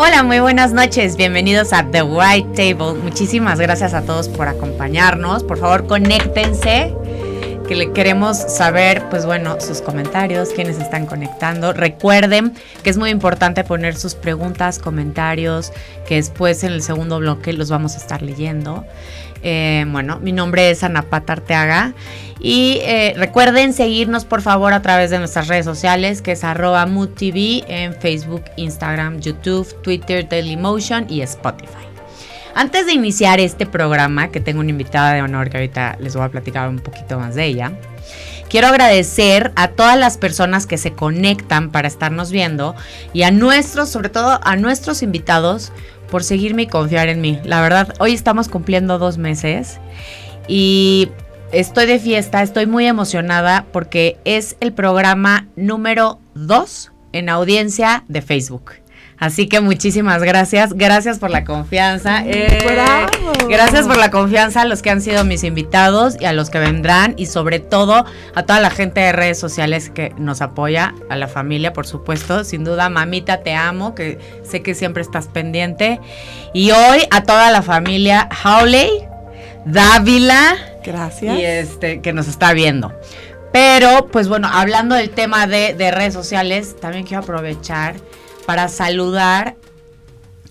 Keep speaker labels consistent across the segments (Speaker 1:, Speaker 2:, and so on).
Speaker 1: Hola, muy buenas noches. Bienvenidos a The White Table. Muchísimas gracias a todos por acompañarnos. Por favor, conéctense que le queremos saber, pues bueno, sus comentarios, quienes están conectando. Recuerden que es muy importante poner sus preguntas, comentarios, que después en el segundo bloque los vamos a estar leyendo. Eh, bueno, mi nombre es Ana Pata Arteaga y eh, recuerden seguirnos por favor a través de nuestras redes sociales que es arroba TV en Facebook, Instagram, YouTube, Twitter, Dailymotion y Spotify. Antes de iniciar este programa, que tengo una invitada de honor que ahorita les voy a platicar un poquito más de ella, quiero agradecer a todas las personas que se conectan para estarnos viendo y a nuestros, sobre todo a nuestros invitados, por seguirme y confiar en mí. La verdad, hoy estamos cumpliendo dos meses y estoy de fiesta, estoy muy emocionada porque es el programa número dos en audiencia de Facebook. Así que muchísimas gracias. Gracias por la confianza. Eh, gracias por la confianza a los que han sido mis invitados y a los que vendrán y sobre todo a toda la gente de redes sociales que nos apoya, a la familia, por supuesto. Sin duda, mamita, te amo, que sé que siempre estás pendiente. Y hoy a toda la familia Howley, Dávila.
Speaker 2: Gracias.
Speaker 1: Y este, que nos está viendo. Pero, pues bueno, hablando del tema de, de redes sociales, también quiero aprovechar para saludar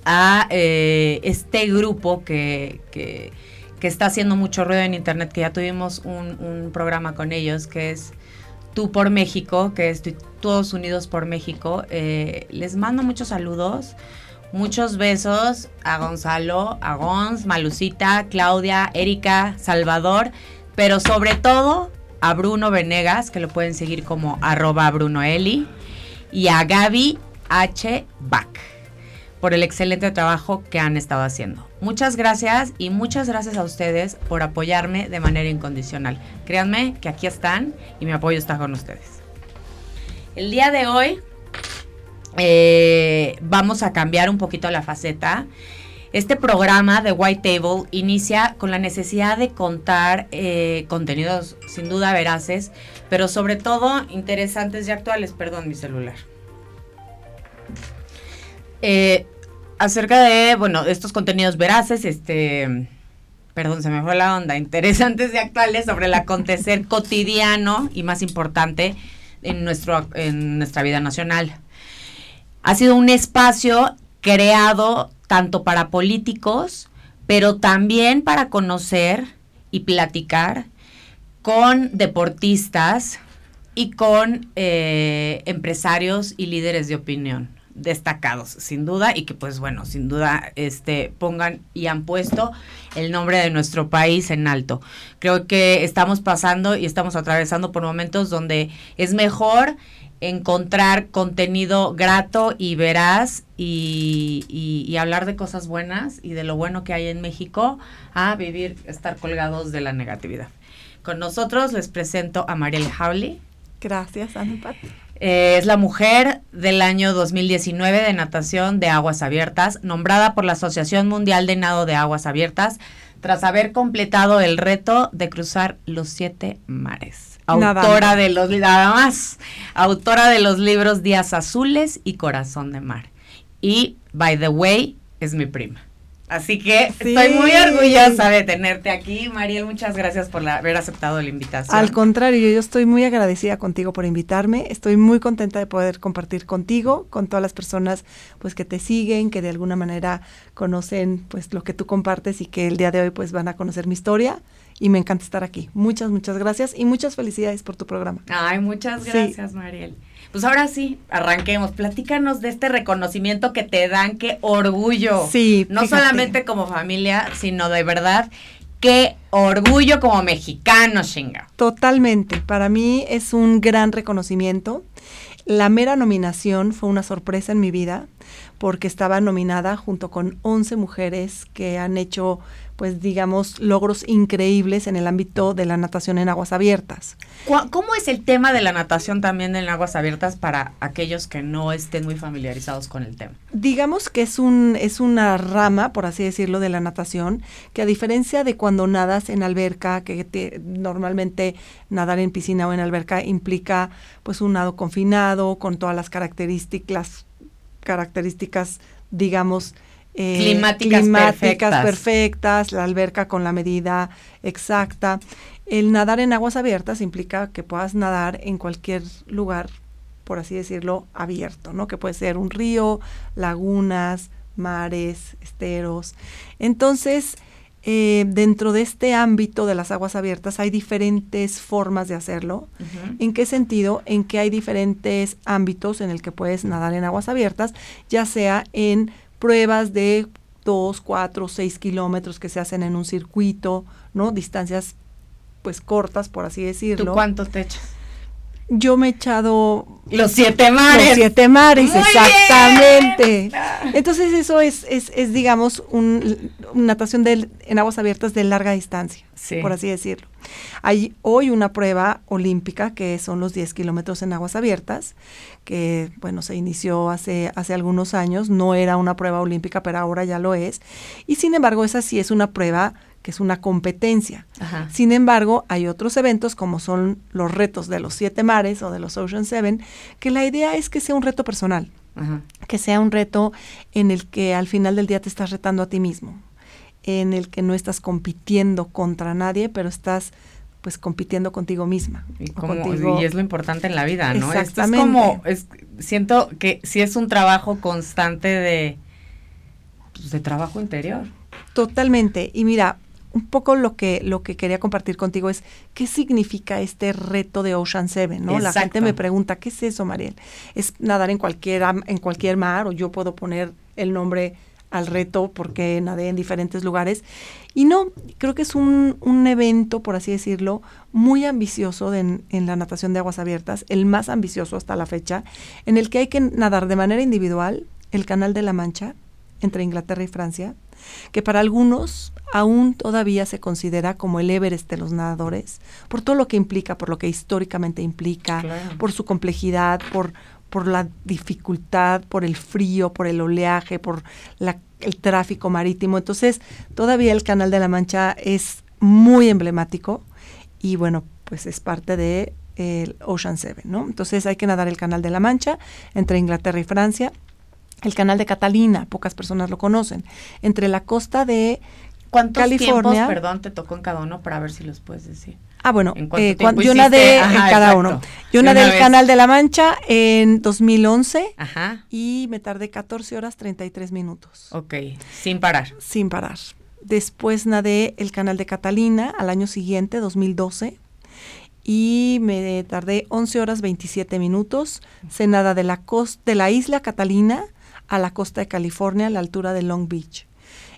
Speaker 1: a eh, este grupo que, que, está haciendo mucho ruido en internet, que ya tuvimos un, programa con ellos, que es Tú por México, que es Todos Unidos por México. Eh, les mando muchos saludos. Muchos besos a Gonzalo, a Gonz, Malucita, Claudia, Erika, Salvador, pero sobre todo a Bruno Venegas, que lo pueden seguir como arroba Brunoeli, y a Gaby H. Bach por el excelente trabajo que han estado haciendo. Muchas gracias y muchas gracias a ustedes por apoyarme de manera incondicional. Créanme que aquí están y mi apoyo está con ustedes. El día de hoy eh, vamos a cambiar un poquito la faceta. Este programa de White Table inicia con la necesidad de contar eh, contenidos sin duda veraces, pero sobre todo interesantes y actuales. Perdón, mi celular. Eh, acerca de, bueno, estos contenidos veraces, este, perdón, se me fue la onda, interesantes y actuales sobre el acontecer cotidiano y más importante en, nuestro, en nuestra vida nacional. Ha sido un espacio creado tanto para políticos, pero también para conocer y platicar con deportistas y con eh, empresarios y líderes de opinión destacados, sin duda, y que pues bueno, sin duda este pongan y han puesto el nombre de nuestro país en alto. Creo que estamos pasando y estamos atravesando por momentos donde es mejor encontrar contenido grato y veraz y, hablar de cosas buenas y de lo bueno que hay en México a vivir, estar colgados de la negatividad. Con nosotros les presento a Mariel Howley.
Speaker 2: Gracias, Ana
Speaker 1: eh, es la mujer del año 2019 de natación de aguas abiertas, nombrada por la Asociación Mundial de Nado de Aguas Abiertas, tras haber completado el reto de cruzar los siete mares. Autora de los nada más, autora de los libros Días Azules y Corazón de Mar. Y by the way, es mi prima. Así que estoy muy orgullosa de tenerte aquí. Mariel, muchas gracias por haber aceptado la invitación.
Speaker 2: Al contrario, yo estoy muy agradecida contigo por invitarme. Estoy muy contenta de poder compartir contigo, con todas las personas pues que te siguen, que de alguna manera conocen pues lo que tú compartes y que el día de hoy pues van a conocer mi historia y me encanta estar aquí. Muchas, muchas gracias y muchas felicidades por tu programa.
Speaker 1: Ay, muchas gracias, Mariel. Pues ahora sí, arranquemos. Platícanos de este reconocimiento que te dan, qué orgullo.
Speaker 2: Sí.
Speaker 1: No solamente como familia, sino de verdad, qué orgullo como mexicano, chinga.
Speaker 2: Totalmente. Para mí es un gran reconocimiento. La mera nominación fue una sorpresa en mi vida porque estaba nominada junto con 11 mujeres que han hecho pues digamos, logros increíbles en el ámbito de la natación en aguas abiertas.
Speaker 1: ¿Cómo es el tema de la natación también en aguas abiertas para aquellos que no estén muy familiarizados con el tema?
Speaker 2: Digamos que es, un, es una rama, por así decirlo, de la natación, que a diferencia de cuando nadas en alberca, que normalmente nadar en piscina o en alberca implica pues un nado confinado, con todas las características, características digamos,
Speaker 1: eh, climáticas,
Speaker 2: climáticas perfectas, la alberca con la medida exacta. El nadar en aguas abiertas implica que puedas nadar en cualquier lugar, por así decirlo, abierto, ¿no? Que puede ser un río, lagunas, mares, esteros. Entonces, eh, dentro de este ámbito de las aguas abiertas hay diferentes formas de hacerlo. ¿En qué sentido? En que hay diferentes ámbitos en el que puedes nadar en aguas abiertas, ya sea en pruebas de 2, 4, 6 kilómetros que se hacen en un circuito, ¿no? Distancias pues cortas, por así decirlo.
Speaker 1: ¿Tú cuántos te echas?
Speaker 2: Yo me he echado
Speaker 1: los siete mares.
Speaker 2: Los siete mares, exactamente. Entonces eso es, es, es digamos, un, una natación de, en aguas abiertas de larga distancia, por así decirlo. Hay hoy una prueba olímpica que son los 10 kilómetros en aguas abiertas, que bueno, se inició hace, hace algunos años, no era una prueba olímpica, pero ahora ya lo es. Y sin embargo, esa sí es una prueba que es una competencia. Sin embargo, hay otros eventos como son los retos de los siete mares o de los Ocean Seven, que la idea es que sea un reto personal, que sea un reto en el que al final del día te estás retando a ti mismo, en el que no estás compitiendo contra nadie, pero estás pues compitiendo contigo misma.
Speaker 1: Y, es lo importante en la vida, ¿no? Exactamente. es como, siento que si es un trabajo constante de, pues, de trabajo interior.
Speaker 2: Totalmente. Y mira, un poco lo que, lo que quería compartir contigo es qué significa este reto de Ocean Seven, ¿no? La gente me pregunta, ¿qué es eso, Mariel? ¿Es nadar en cualquier, en cualquier mar o yo puedo poner el nombre al reto porque nadé en diferentes lugares? Y no, creo que es un, un evento, por así decirlo, muy ambicioso en, en la natación de aguas abiertas, el más ambicioso hasta la fecha, en el que hay que nadar de manera individual el Canal de la Mancha entre Inglaterra y Francia, que para algunos aún todavía se considera como el Everest de los nadadores, por todo lo que implica, por lo que históricamente implica, por su complejidad, por, por la dificultad, por el frío, por el oleaje, por el tráfico marítimo. Entonces, todavía el Canal de la Mancha es muy emblemático y bueno, pues es parte de el Ocean Seven, ¿no? Entonces hay que nadar el Canal de la Mancha entre Inglaterra y Francia. El canal de Catalina, pocas personas lo conocen, entre la costa de
Speaker 1: ¿Cuántos California. tiempos, perdón, te tocó en cada uno para ver si los puedes decir?
Speaker 2: Ah, bueno, eh, yo nadé en cada uno. Yo nadé el Canal de la Mancha en 2011 Ajá. y me tardé 14 horas 33 minutos.
Speaker 1: Ok, sin parar.
Speaker 2: Sin parar. Después nadé el Canal de Catalina al año siguiente, 2012, y me tardé 11 horas 27 minutos. Se nada de la, costa, de la isla Catalina a la costa de California a la altura de Long Beach.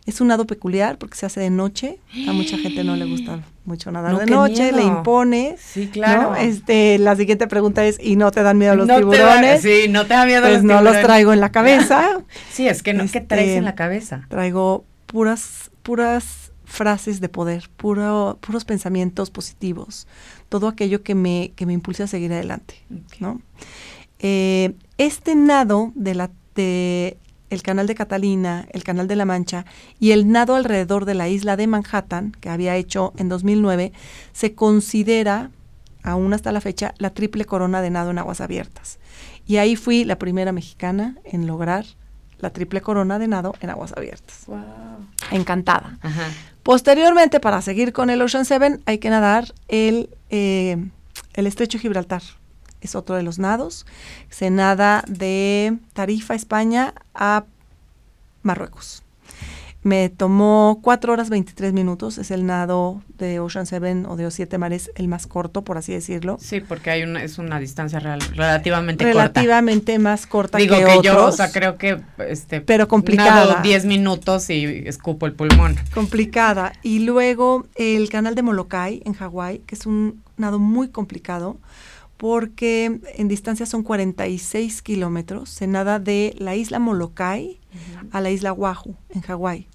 Speaker 2: Es un nado peculiar porque se hace de noche. A mucha gente no le gusta mucho nadar de noche, le impone.
Speaker 1: Sí, claro.
Speaker 2: Este, la siguiente pregunta es, ¿y no te dan miedo los tiburones?
Speaker 1: sí, no te dan miedo
Speaker 2: pues
Speaker 1: los
Speaker 2: no los traigo en la cabeza.
Speaker 1: sí, es que no es que traes en la cabeza.
Speaker 2: Traigo puras, puras frases de poder, puro, puros pensamientos positivos, todo aquello que me, que me impulse a seguir adelante, ¿no? Eh, este nado de la de el canal de Catalina, el canal de la Mancha y el nado alrededor de la isla de Manhattan, que había hecho en 2009, se considera, aún hasta la fecha, la triple corona de nado en aguas abiertas. Y ahí fui la primera mexicana en lograr la triple corona de nado en aguas abiertas. Wow. Encantada. Posteriormente, para seguir con el Ocean Seven, hay que nadar el, eh, el estrecho Gibraltar es otro de los nados. Se nada de Tarifa, España, a Marruecos. Me tomó 4 horas 23 minutos, es el nado de Ocean Seven o de los siete mares el más corto, por así decirlo.
Speaker 1: Sí, porque hay una, es una distancia relativamente
Speaker 2: corta. Relativamente más corta
Speaker 1: Digo
Speaker 2: que,
Speaker 1: que yo, o sea, creo que este
Speaker 2: pero complicada. Nado
Speaker 1: 10 minutos y escupo el pulmón.
Speaker 2: Complicada. Y luego el canal de Molokai en Hawái, que es un nado muy complicado porque en distancia son 46 kilómetros. Se nada de la isla Molokai a la isla Oahu, en Hawái.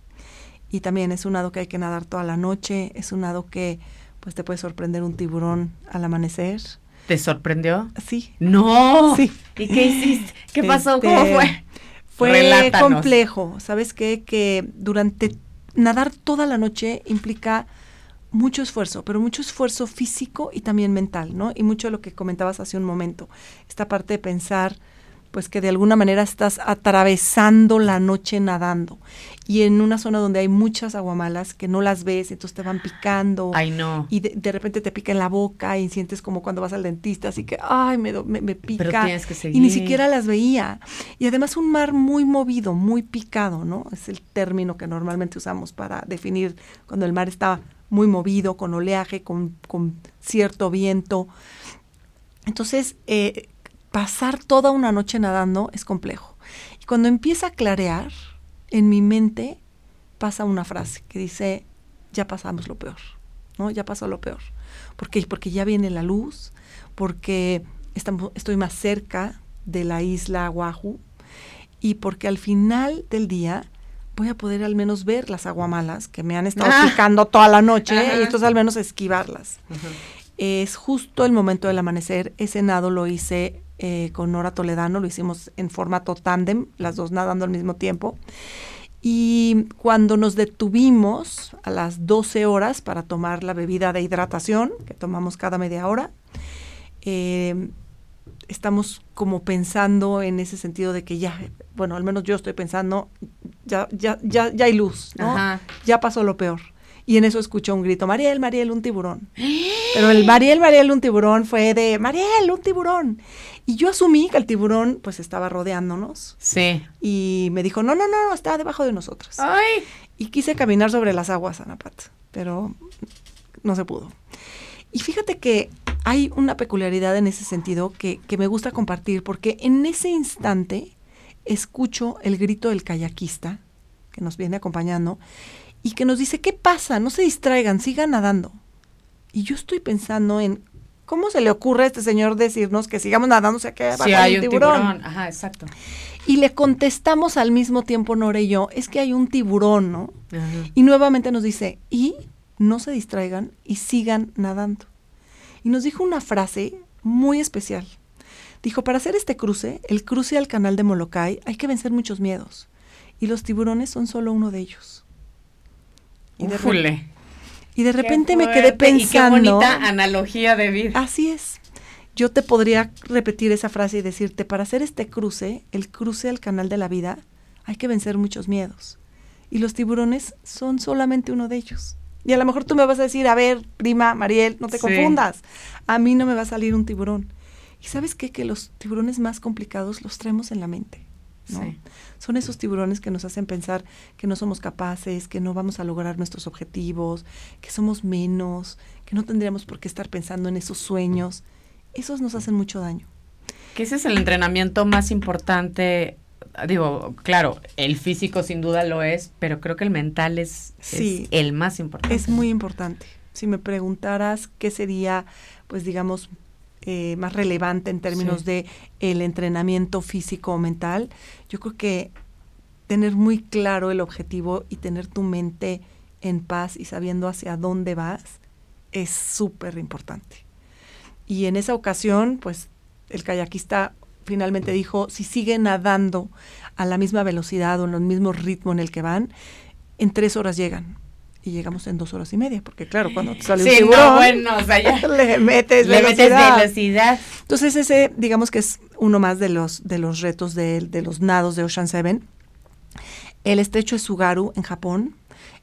Speaker 2: Y también es un nado que hay que nadar toda la noche. Es un nado que pues te puede sorprender un tiburón al amanecer.
Speaker 1: ¿Te sorprendió?
Speaker 2: Sí.
Speaker 1: ¡No!
Speaker 2: Sí.
Speaker 1: ¿Y qué hiciste? ¿Qué pasó? ¿Cómo este, fue?
Speaker 2: Fue complejo. ¿Sabes qué? Que durante nadar toda la noche implica mucho esfuerzo, pero mucho esfuerzo físico y también mental, ¿no? Y mucho de lo que comentabas hace un momento, esta parte de pensar pues que de alguna manera estás atravesando la noche nadando y en una zona donde hay muchas aguamalas que no las ves, entonces te van picando.
Speaker 1: Ay, no.
Speaker 2: Y de, repente te pica en la boca y sientes como cuando vas al dentista, así que, ay, me, me, pica. Pero
Speaker 1: tienes que seguir.
Speaker 2: Y ni siquiera las veía. Y además un mar muy movido, muy picado, ¿no? Es el término que normalmente usamos para definir cuando el mar está muy movido, con oleaje, con, con cierto viento. Entonces, eh, pasar toda una noche nadando es complejo. Y cuando empieza a clarear, en mi mente pasa una frase que dice, ya pasamos lo peor, ¿no? Ya pasó lo peor. ¿Por qué? Porque ya viene la luz, porque estamos, estoy más cerca de la isla Oahu y porque al final del día voy a poder al menos ver las aguamalas que me han estado ah. picando toda la noche y entonces al menos esquivarlas. Es justo el momento del amanecer. Ese nado lo hice eh, con Nora Toledano, lo hicimos en formato tándem, las dos nadando al mismo tiempo. Y cuando nos detuvimos a las 12 horas para tomar la bebida de hidratación, que tomamos cada media hora, eh, estamos como pensando en ese sentido de que ya, bueno, al menos yo estoy pensando, ya, ya, ya, ya hay luz, ¿no? Ya pasó lo peor. Y en eso escuchó un grito, Mariel, Mariel, un tiburón. Pero el Mariel, Mariel, un tiburón fue de, Mariel, un tiburón. Y yo asumí que el tiburón pues estaba rodeándonos.
Speaker 1: Sí.
Speaker 2: Y me dijo, no, no, no, no está debajo de nosotros.
Speaker 1: Ay.
Speaker 2: Y quise caminar sobre las aguas, Anapat, pero no se pudo. Y fíjate que hay una peculiaridad en ese sentido que, que me gusta compartir, porque en ese instante escucho el grito del kayakista que nos viene acompañando y que nos dice, ¿qué pasa? No se distraigan, sigan nadando. Y yo estoy pensando en ¿Cómo se le ocurre a este señor decirnos que sigamos nadando, o sea, que
Speaker 1: sí, hay un tiburón? Ajá, exacto.
Speaker 2: Y le contestamos al mismo tiempo, Nora y yo, es que hay un tiburón, ¿no? Y nuevamente nos dice, y no se distraigan y sigan nadando. Y nos dijo una frase muy especial. Dijo, para hacer este cruce, el cruce al canal de Molokai, hay que vencer muchos miedos. Y los tiburones son solo uno de ellos.
Speaker 1: Y de,
Speaker 2: y de repente me quedé pensando.
Speaker 1: Y qué bonita analogía de vida.
Speaker 2: Así es. Yo te podría repetir esa frase y decirte, para hacer este cruce, el cruce al canal de la vida, hay que vencer muchos miedos. Y los tiburones son solamente uno de ellos. Y a lo mejor tú me vas a decir, a ver, prima, Mariel, no te confundas. A mí no me va a salir un tiburón. ¿Y sabes qué? Que los tiburones más complicados los traemos en la mente. Son esos tiburones que nos hacen pensar que no somos capaces, que no vamos a lograr nuestros objetivos, que somos menos, que no tendríamos por qué estar pensando en esos sueños. Esos nos hacen mucho daño.
Speaker 1: Que ese es el entrenamiento más importante. Digo, claro, el físico sin duda lo es, pero creo que el mental es, es el más importante.
Speaker 2: Es muy importante. Si me preguntaras qué sería, pues digamos, eh, más relevante en términos de el entrenamiento físico o mental, yo creo que tener muy claro el objetivo y tener tu mente en paz y sabiendo hacia dónde vas es súper importante. Y en esa ocasión, pues el kayakista finalmente dijo, si sigue nadando a la misma velocidad o en el mismo ritmo en el que van, en tres horas llegan y llegamos en dos horas y media, porque claro, cuando sale un tiburón,
Speaker 1: bueno, o sea,
Speaker 2: le metes
Speaker 1: le velocidad. Metes velocidad.
Speaker 2: Entonces ese, digamos que es uno más de los, de los retos de, de los nados de Ocean Seven. El estrecho de Sugaru en Japón,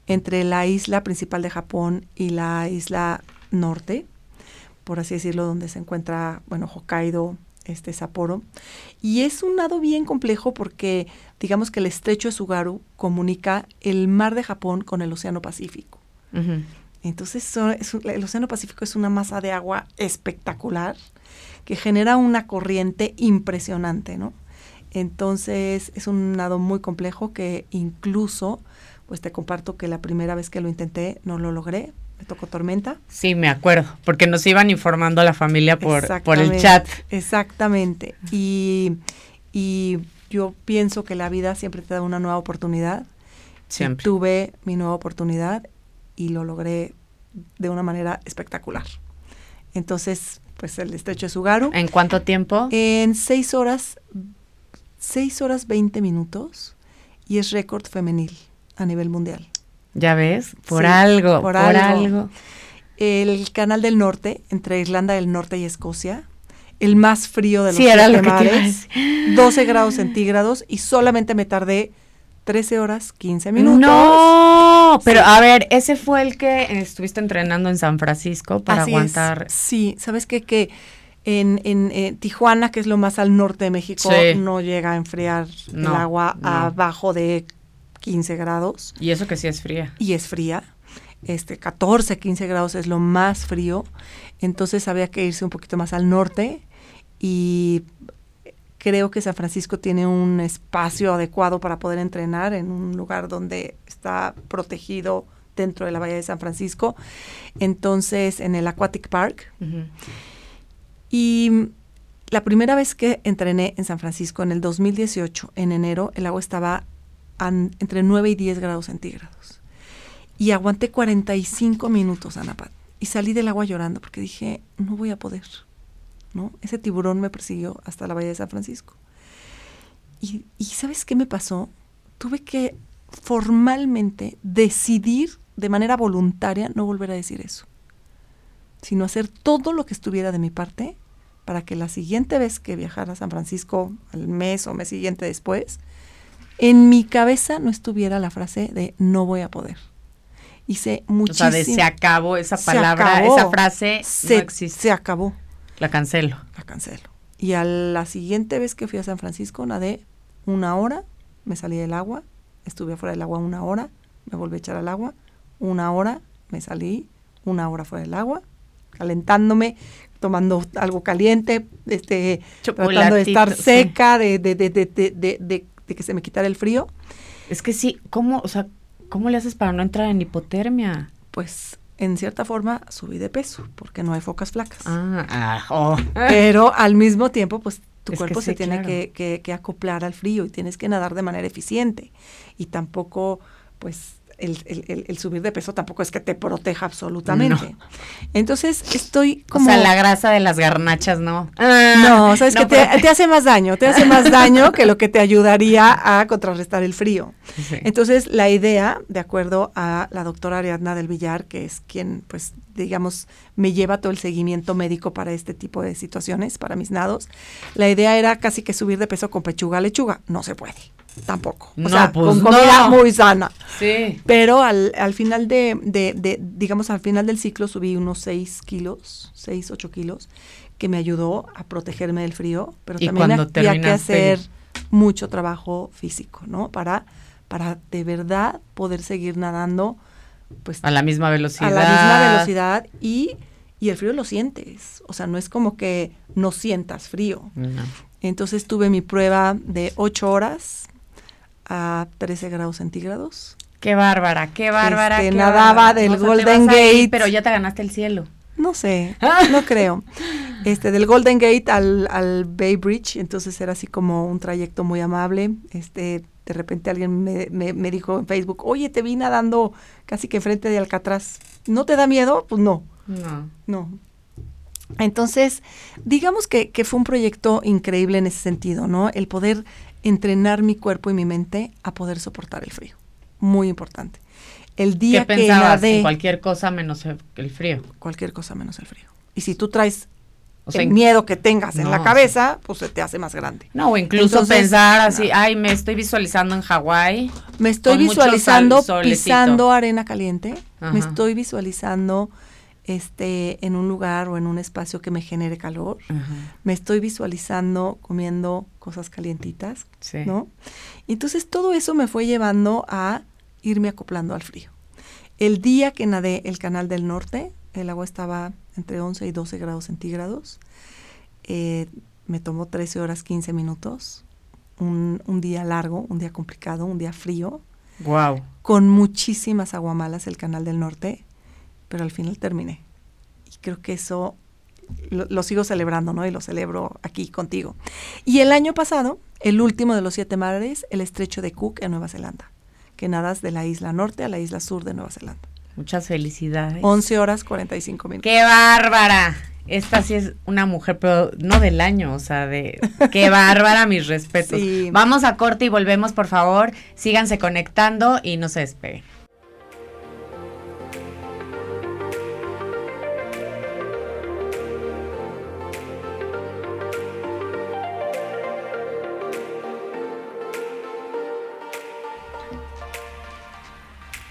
Speaker 2: entre la isla principal de Japón y la isla norte, por así decirlo, donde se encuentra, bueno, Hokkaido, este Sapporo. Y es un nado bien complejo porque digamos que el estrecho de Sugaru comunica el mar de Japón con el Océano Pacífico. Entonces el Océano Pacífico es una masa de agua espectacular que genera una corriente impresionante, ¿no? Entonces es un nado muy complejo que incluso, pues te comparto que la primera vez que lo intenté no lo logré, tocó tormenta.
Speaker 1: Sí, me acuerdo, porque nos iban informando a la familia por, por el chat.
Speaker 2: Exactamente. Y, y yo pienso que la vida siempre te da una nueva oportunidad.
Speaker 1: Siempre.
Speaker 2: tuve mi nueva oportunidad y lo logré de una manera espectacular. Entonces, pues el estrecho de Sugaru.
Speaker 1: ¿En cuánto tiempo?
Speaker 2: En seis horas, seis horas veinte minutos y es récord femenil a nivel mundial.
Speaker 1: Ya ves, por algo, por, algo.
Speaker 2: El canal del norte, entre Irlanda del Norte y Escocia, el más frío de los
Speaker 1: Sí, era lo que
Speaker 2: mares, 12 grados centígrados y solamente me tardé 13 horas 15 minutos.
Speaker 1: No, pero a ver, ese fue el que estuviste entrenando en San Francisco para
Speaker 2: Así es.
Speaker 1: aguantar.
Speaker 2: Sí, ¿sabes qué? Que en, en, eh, Tijuana, que es lo más al norte de México,
Speaker 1: Sí.
Speaker 2: no llega a enfriar el agua
Speaker 1: no.
Speaker 2: abajo de 15 grados
Speaker 1: Y eso que sí es fría.
Speaker 2: y es fría. Este 14, 15 grados es lo más frío. Entonces había que irse un poquito más al norte y creo que San Francisco tiene un espacio adecuado para poder entrenar en un lugar donde está protegido dentro de la bahía de San Francisco. Entonces, en el Aquatic Park, y la primera vez que entrené en San Francisco, en el 2018, en enero, el agua estaba entre 9 y 10 grados centígrados. Y aguanté 45 minutos, Anapat. Y salí del agua llorando porque dije, no voy a poder. ¿no? Ese tiburón me persiguió hasta la bahía de San Francisco. Y, y ¿sabes qué me pasó? Tuve que formalmente decidir de manera voluntaria no volver a decir eso sino hacer todo lo que estuviera de mi parte para que la siguiente vez que viajara a San Francisco, al mes o mes siguiente después, en mi cabeza no estuviera la frase de no voy a poder. Hice
Speaker 1: O
Speaker 2: muchísimo.
Speaker 1: sea, de se acabó esa palabra,
Speaker 2: acabó.
Speaker 1: esa frase
Speaker 2: se,
Speaker 1: no existe.
Speaker 2: se acabó,
Speaker 1: La cancelo.
Speaker 2: la cancelo. Y a la siguiente vez que fui a San Francisco nadé una hora, me salí del agua, estuve afuera del agua una hora, me volví a echar al agua, una hora, me salí, una hora fuera del agua, calentándome, tomando algo caliente, este, tratando de estar seca, de, de, de, de, de, que se me quitara el frío,
Speaker 1: Es que sí, ¿cómo, o sea, cómo le haces para no entrar en hipotermia?
Speaker 2: pues en cierta forma subí de peso, porque no hay focas flacas.
Speaker 1: Ah, ah, oh.
Speaker 2: Pero al mismo tiempo, pues tu
Speaker 1: Es
Speaker 2: cuerpo se
Speaker 1: sí,
Speaker 2: tiene
Speaker 1: claro.
Speaker 2: que, que- que acoplar al frío y tienes que nadar de manera eficiente. Y tampoco, pues, el, el- el- subir de peso tampoco es que te proteja absolutamente. Entonces, estoy como...
Speaker 1: O sea, la grasa de las garnachas, ¿no.
Speaker 2: No, sabes que te, hace más daño, te hace más daño que lo que te ayudaría a contrarrestar el frío.
Speaker 1: Sí.
Speaker 2: Entonces, la idea, de acuerdo a la doctora Ariadna del Villar, que es quien, pues, digamos, me lleva todo el seguimiento médico para este tipo de situaciones, para mis nados, la idea era casi que subir de peso con pechuga a lechuga. No se puede, tampoco. O
Speaker 1: No,
Speaker 2: sea,
Speaker 1: pues,
Speaker 2: con comida
Speaker 1: no.
Speaker 2: muy sana.
Speaker 1: Sí.
Speaker 2: Pero al, al final de, de- de- digamos, al final del ciclo subí unos 6 kilos, 6, 8 kilos, que me ayudó a protegerme del frío, pero
Speaker 1: Y
Speaker 2: también había que hacer mucho trabajo físico, ¿no? Para, para de verdad poder seguir nadando, pues,
Speaker 1: A la misma velocidad.
Speaker 2: a la misma velocidad y, y el frío lo sientes. O sea, no es como que no sientas frío.
Speaker 1: No.
Speaker 2: Entonces tuve mi prueba de 8 horas a 13 grados centígrados.
Speaker 1: Qué bárbara, qué bárbara.
Speaker 2: Este,
Speaker 1: qué
Speaker 2: nadaba
Speaker 1: bárbara.
Speaker 2: del
Speaker 1: O sea, te
Speaker 2: Golden Gate.
Speaker 1: pero ya te ganaste el cielo.
Speaker 2: No sé, no creo. Este, del Golden Gate al, al Bay Bridge, entonces era así como un trayecto muy amable. Este, de repente alguien me, me- me dijo en Facebook, oye, te vi nadando casi que enfrente de Alcatraz. ¿No te da miedo? Pues no,
Speaker 1: No.
Speaker 2: no. Entonces, digamos que, que fue un proyecto increíble en ese sentido, ¿no? El poder entrenar mi cuerpo y mi mente a poder soportar el frío. Muy importante. El día
Speaker 1: ¿Qué
Speaker 2: que
Speaker 1: pensabas?
Speaker 2: nadé,
Speaker 1: En cualquier cosa menos el frío.
Speaker 2: cualquier cosa menos el frío. Y si tú traes
Speaker 1: O sea,
Speaker 2: el miedo que tengas en la cabeza, pues se te hace más grande.
Speaker 1: No, o incluso
Speaker 2: Entonces,
Speaker 1: pensar así,
Speaker 2: no.
Speaker 1: ay, me estoy visualizando en Hawái.
Speaker 2: Me estoy visualizando pisando arena caliente.
Speaker 1: Ajá.
Speaker 2: Me estoy visualizando este en un lugar o en un espacio que me genere calor. Me estoy visualizando comiendo cosas calientitas,
Speaker 1: Sí.
Speaker 2: ¿no? Entonces todo eso me fue llevando a irme acoplando al frío. El día que nadé el Canal del Norte, el agua estaba entre 11 y 12 grados centígrados. Eh, me tomó 13 horas 15 minutos. Un, un día largo, un día complicado, un día frío,
Speaker 1: Wow.
Speaker 2: con muchísimas aguamalas el Canal del Norte, pero al final terminé. Y creo que eso lo, lo sigo celebrando, ¿no? Y lo celebro aquí contigo. Y el año pasado, el último de los siete mares, el estrecho de Cook en Nueva Zelanda, que nadas de la isla norte a la isla sur de Nueva Zelanda.
Speaker 1: Muchas felicidades.
Speaker 2: 11 horas 45 minutos.
Speaker 1: ¡Qué bárbara! Esta sí es una mujer, pero no del año, o sea, de qué bárbara, mis respetos.
Speaker 2: Sí.
Speaker 1: Vamos a corte y volvemos, por favor. Síganse conectando y no se despeguen.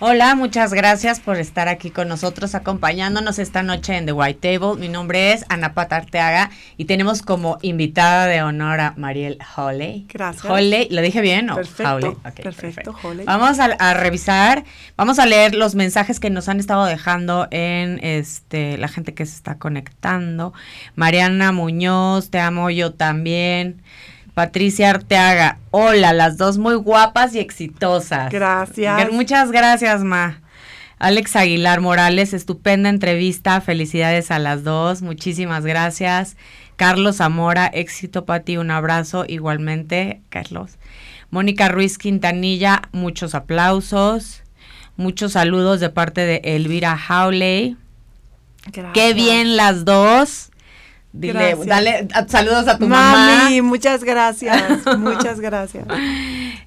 Speaker 1: Hola, muchas gracias por estar aquí con nosotros, acompañándonos esta noche en The White Table. Mi nombre es Ana Pata Arteaga y tenemos como invitada de honor a Mariel Holley.
Speaker 2: Gracias.
Speaker 1: Holley, ¿lo dije bien o
Speaker 2: Perfecto?
Speaker 1: Ok,
Speaker 2: perfecto, Holley.
Speaker 1: Vamos a, a revisar, vamos a leer los mensajes que nos han estado dejando en este la gente que se está conectando. Mariana Muñoz, te amo yo también. Patricia Arteaga, hola, las dos muy guapas y exitosas.
Speaker 2: Gracias.
Speaker 1: Muchas gracias, Ma. Alex Aguilar Morales, estupenda entrevista, felicidades a las dos, muchísimas gracias. Carlos Zamora, éxito para ti, un abrazo igualmente, Carlos. Mónica Ruiz Quintanilla, muchos aplausos, muchos saludos de parte de Elvira Howley.
Speaker 2: Gracias.
Speaker 1: Qué bien las dos. Dile,
Speaker 2: Gracias.
Speaker 1: dale saludos a tu
Speaker 2: Mami,
Speaker 1: mamá.
Speaker 2: muchas gracias. muchas gracias.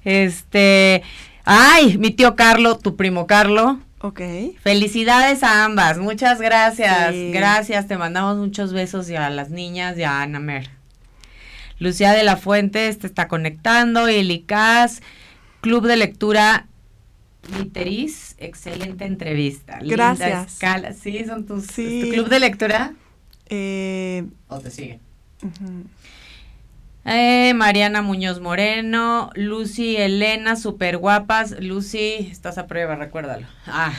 Speaker 1: Este, ay, mi tío Carlo, tu primo Carlo.
Speaker 2: Ok.
Speaker 1: Felicidades a ambas, muchas gracias.
Speaker 2: Sí.
Speaker 1: Gracias, te mandamos muchos besos y a las niñas y a Ana Mer. Lucía de la Fuente te está conectando, Elicaz, Club de Lectura Literis, excelente entrevista. Linda
Speaker 2: Gracias.
Speaker 1: escala. Sí, son tus
Speaker 2: Sí.
Speaker 1: ¿es tu club de lectura
Speaker 2: Eh,
Speaker 1: o te siguen.
Speaker 2: ujú.
Speaker 1: Eh, Mariana Muñoz Moreno, Lucy Elena, super guapas. Lucy, estás a prueba, recuérdalo. Ah.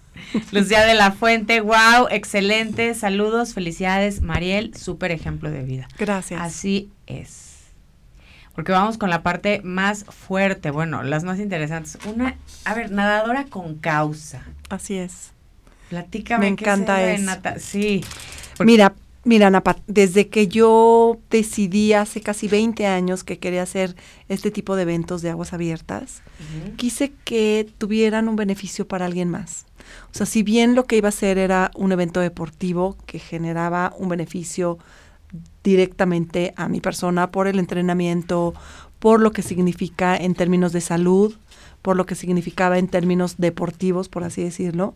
Speaker 1: Lucía de la Fuente, wow, excelente, saludos, felicidades. Mariel, súper ejemplo de vida.
Speaker 2: Gracias.
Speaker 1: Así es. Porque vamos con la parte más fuerte, bueno, las más interesantes. Una, a ver, nadadora con causa.
Speaker 2: Así es.
Speaker 1: Platícame.
Speaker 2: Me
Speaker 1: qué
Speaker 2: encanta
Speaker 1: es
Speaker 2: eso.
Speaker 1: nata- Sí.
Speaker 2: Mira, mira, Napat, desde que yo decidí hace casi 20 años que quería hacer este tipo de eventos de aguas abiertas, quise que tuvieran un beneficio para alguien más. O sea, si bien lo que iba a hacer era un evento deportivo que generaba un beneficio directamente a mi persona por el entrenamiento, por lo que significa en términos de salud, por lo que significaba en términos deportivos, por así decirlo.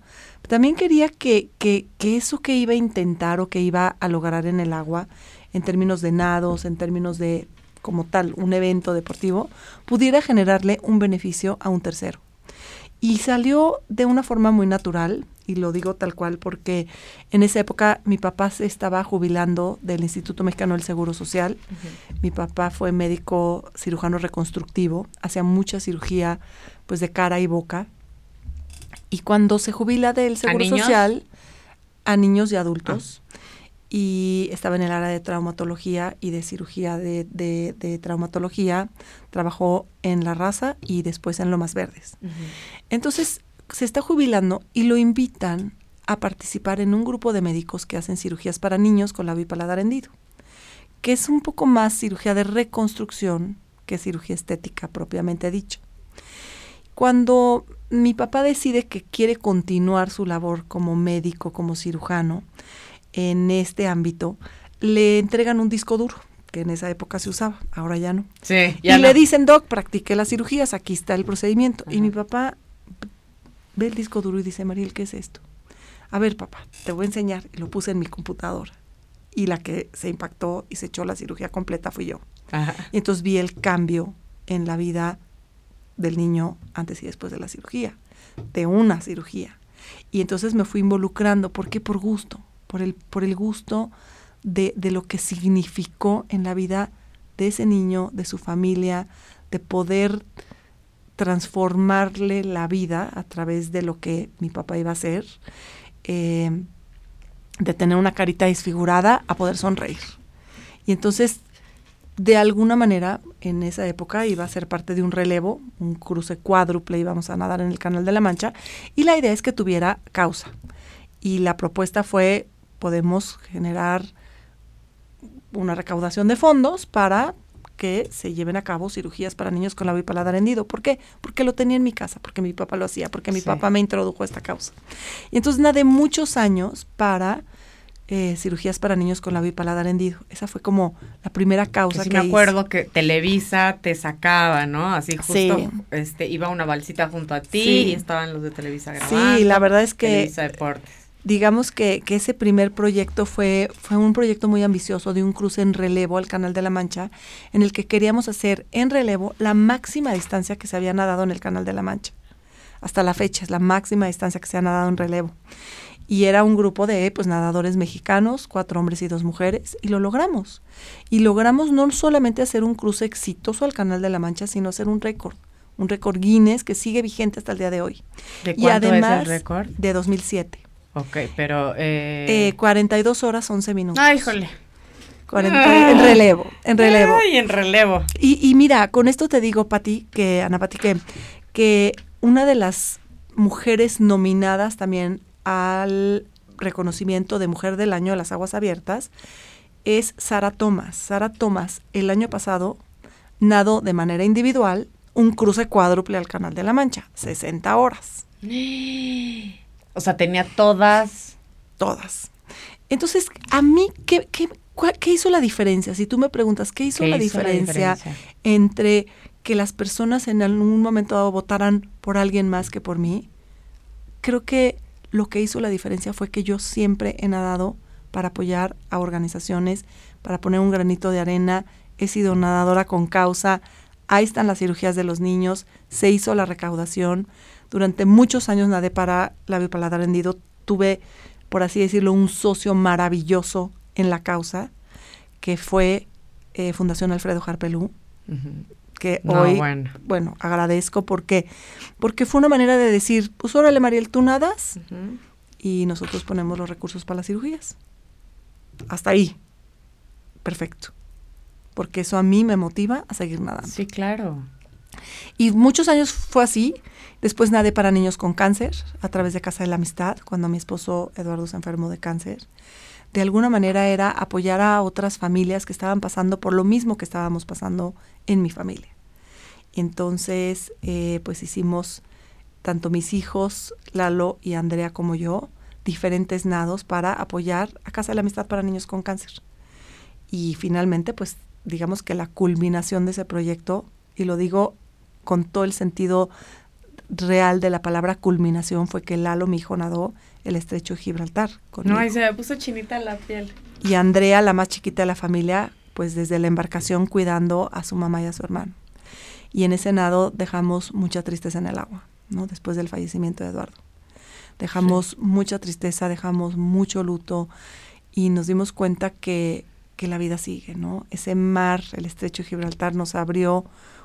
Speaker 2: También quería que, que, que eso que iba a intentar o que iba a lograr en el agua, en términos de nados, en términos de como tal, un evento deportivo, pudiera generarle un beneficio a un tercero. Y salió de una forma muy natural, y lo digo tal cual porque en esa época mi papá se estaba jubilando del Instituto Mexicano del Seguro Social. Mi papá fue médico cirujano reconstructivo, hacía mucha cirugía pues de cara y boca. Y cuando se jubila del Seguro? Social, a niños y adultos, y estaba en el área de traumatología y de cirugía de, de- de traumatología, trabajó en La Raza y después en Lomas Verdes. Entonces se está jubilando y lo invitan a participar en un grupo de médicos que hacen cirugías para niños con labio y paladar hendido, que es un poco más cirugía de reconstrucción que cirugía estética propiamente dicha. Cuando mi papá decide que quiere continuar su labor como médico, como cirujano, en este ámbito, le entregan un disco duro, que en esa época se usaba, ahora ya no.
Speaker 1: Sí,
Speaker 2: Y
Speaker 1: ya
Speaker 2: le
Speaker 1: no.
Speaker 2: dicen, Doc, practique las cirugías, aquí está el procedimiento. Y mi papá ve el disco duro y dice, Mariel, ¿qué es esto? A ver, papá, te voy a enseñar. Y lo puse en mi computadora. Y la que se impactó y se echó la cirugía completa fui yo.
Speaker 1: Ajá.
Speaker 2: Y entonces vi el cambio en la vida del niño antes y después de la cirugía, de una cirugía. Y entonces me fui involucrando, ¿por qué? Por gusto, por el, por el gusto de, de lo que significó en la vida de ese niño, de su familia, de poder transformarle la vida a través de lo que mi papá iba a hacer, eh, de tener una carita desfigurada a poder sonreír. Y entonces, de alguna manera, en esa época iba a ser parte de un relevo, un cruce cuádruple, íbamos a nadar en el Canal de la Mancha, y la idea es que tuviera causa. Y la propuesta fue, podemos generar una recaudación de fondos para que se lleven a cabo cirugías para niños con labio y paladar hendido. ¿Por qué? Porque lo tenía en mi casa, porque mi papá lo hacía, porque mi
Speaker 1: Sí.
Speaker 2: papá me introdujo a esta causa. Y entonces nadé muchos años para eh, cirugías para niños con labio y paladar hendido. Esa fue como la primera
Speaker 1: Que
Speaker 2: causa
Speaker 1: sí
Speaker 2: que
Speaker 1: me
Speaker 2: hice.
Speaker 1: acuerdo que Televisa te sacaba, ¿no? Así justo
Speaker 2: Sí.
Speaker 1: este iba una balsita junto a ti
Speaker 2: Sí.
Speaker 1: y estaban los de Televisa grabando.
Speaker 2: Sí, la verdad es que
Speaker 1: Televisa Deportes.
Speaker 2: digamos que, que ese primer proyecto fue, fue un proyecto muy ambicioso de un cruce en relevo al Canal de la Mancha, en el que queríamos hacer en relevo la máxima distancia que se había nadado en el Canal de la Mancha. hasta la fecha, es la máxima distancia que se ha nadado en relevo. Y era un grupo de pues, nadadores mexicanos, cuatro hombres y dos mujeres, y lo logramos. Y logramos no solamente hacer un cruce exitoso al Canal de la Mancha, sino hacer un récord, un récord Guinness que sigue vigente hasta el día de hoy.
Speaker 1: ¿De
Speaker 2: y
Speaker 1: cuánto
Speaker 2: además,
Speaker 1: es el récord?
Speaker 2: De 2007.
Speaker 1: Ok, pero... Eh...
Speaker 2: Eh, 42 horas 11 minutos.
Speaker 1: Ay, híjole.
Speaker 2: 40, en relevo, en relevo.
Speaker 1: Ay, en relevo.
Speaker 2: Y, y mira, con esto te digo, Pati, que Ana Pati, que, que una de las mujeres nominadas también al reconocimiento de Mujer del Año de las Aguas Abiertas es Sara Thomas. Sara Thomas el año pasado nadó de manera individual un cruce cuádruple al Canal de la Mancha, 60 horas.
Speaker 1: O sea, tenía todas.
Speaker 2: Todas. Entonces, a mí, ¿qué, qué, cuál- qué hizo la diferencia? Si tú me preguntas, ¿qué hizo,
Speaker 1: ¿Qué
Speaker 2: la,
Speaker 1: hizo la
Speaker 2: diferencia
Speaker 1: diferencia?
Speaker 2: entre que las personas en algún momento dado votaran por alguien más que por mí? Creo que lo que hizo la diferencia fue que yo siempre he nadado para apoyar a organizaciones, para poner un granito de arena, he sido nadadora con causa, ahí están las cirugías de los niños, se hizo la recaudación, durante muchos años nadé para labio paladar hendido, tuve, por así decirlo, un socio maravilloso en la causa, que fue eh, Fundación Alfredo Harpelú. Que
Speaker 1: No,
Speaker 2: hoy,
Speaker 1: bueno.
Speaker 2: bueno, agradezco porque, porque fue una manera de decir, pues órale Mariel, tú nadas
Speaker 1: Ujú.
Speaker 2: y nosotros ponemos los recursos para las cirugías. Hasta ahí. Perfecto. Porque eso a mí me motiva a seguir nadando.
Speaker 1: Sí, claro.
Speaker 2: Y muchos años fue así. Después nadé para niños con cáncer a través de Casa de la Amistad, cuando mi esposo Eduardo se enfermó de cáncer. De alguna manera era apoyar a otras familias que estaban pasando por lo mismo que estábamos pasando en mi familia. Entonces, eh, pues hicimos tanto mis hijos, Lalo y Andrea como yo, diferentes nados para apoyar a Casa de la Amistad para niños con cáncer. Y finalmente, pues digamos que la culminación de ese proyecto, y lo digo con todo el sentido real de la palabra culminación, fue que Lalo, mi hijo, nadó el estrecho de Gibraltar. conmigo.
Speaker 1: No, y se me puso chinita la piel.
Speaker 2: Y Andrea, la más chiquita de la familia, pues desde la embarcación cuidando a su mamá y a su hermano. Y en ese nado dejamos mucha tristeza en el agua, ¿no? Después del fallecimiento de Eduardo. Dejamos mucha tristeza, dejamos mucho luto y nos dimos cuenta que, que la vida sigue, ¿no? Ese mar, el estrecho de Gibraltar, nos abrió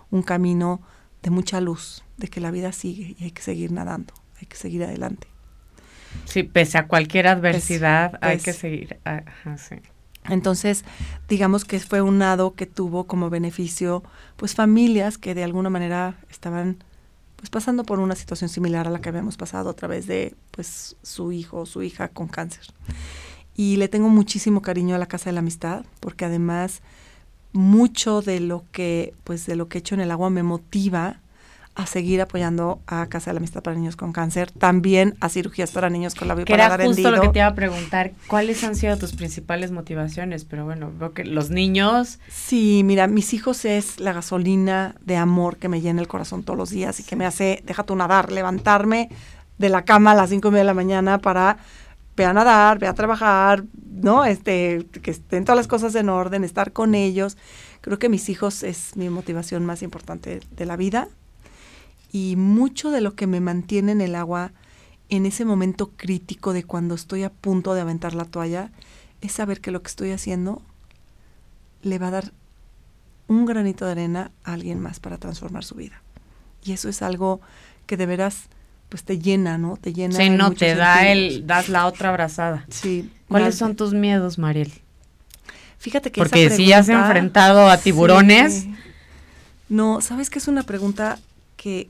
Speaker 2: un camino de mucha luz, de que la vida sigue y hay que seguir nadando, hay que seguir adelante.
Speaker 1: Sí, pese a cualquier adversidad, hay que seguir. Ajá, sí.
Speaker 2: Entonces, digamos que fue un nado que tuvo como beneficio, pues familias que de alguna manera estaban pues pasando por una situación similar a la que habíamos pasado a través de pues su hijo o su hija con cáncer. Y le tengo muchísimo cariño a la Casa de la Amistad, porque además mucho de lo que pues de lo que he hecho en el agua me motiva a seguir apoyando a Casa de la Amistad para niños con cáncer, también a cirugías para niños con labio
Speaker 1: Que era
Speaker 2: paladar
Speaker 1: justo lo que
Speaker 2: hendido.
Speaker 1: te iba a preguntar. ¿Cuáles han sido tus principales motivaciones? Pero bueno, veo que los niños.
Speaker 2: Sí, mira, mis hijos es la gasolina de amor que me llena el corazón todos los días y que me hace, déjate nadar, levantarme de la cama a las cinco y media de la mañana para ve a nadar, ve a trabajar, ¿no? Este, que estén todas las cosas en orden, estar con ellos. Creo que mis hijos es mi motivación más importante de la vida y mucho de lo que me mantiene en el agua en ese momento crítico de cuando estoy a punto de aventar la toalla es saber que lo que estoy haciendo le va a dar un granito de arena a alguien más para transformar su vida. Y eso es algo que de veras pues te llena, ¿no? Te llena.
Speaker 1: Sí, no, te da
Speaker 2: sentidos.
Speaker 1: el, das la otra abrazada.
Speaker 2: Sí.
Speaker 1: ¿Cuáles son tus miedos, Mariel?
Speaker 2: Fíjate que esa
Speaker 1: Porque si has
Speaker 2: pregunta-
Speaker 1: enfrentado a tiburones.
Speaker 2: Sí. No, ¿sabes qué es una pregunta que,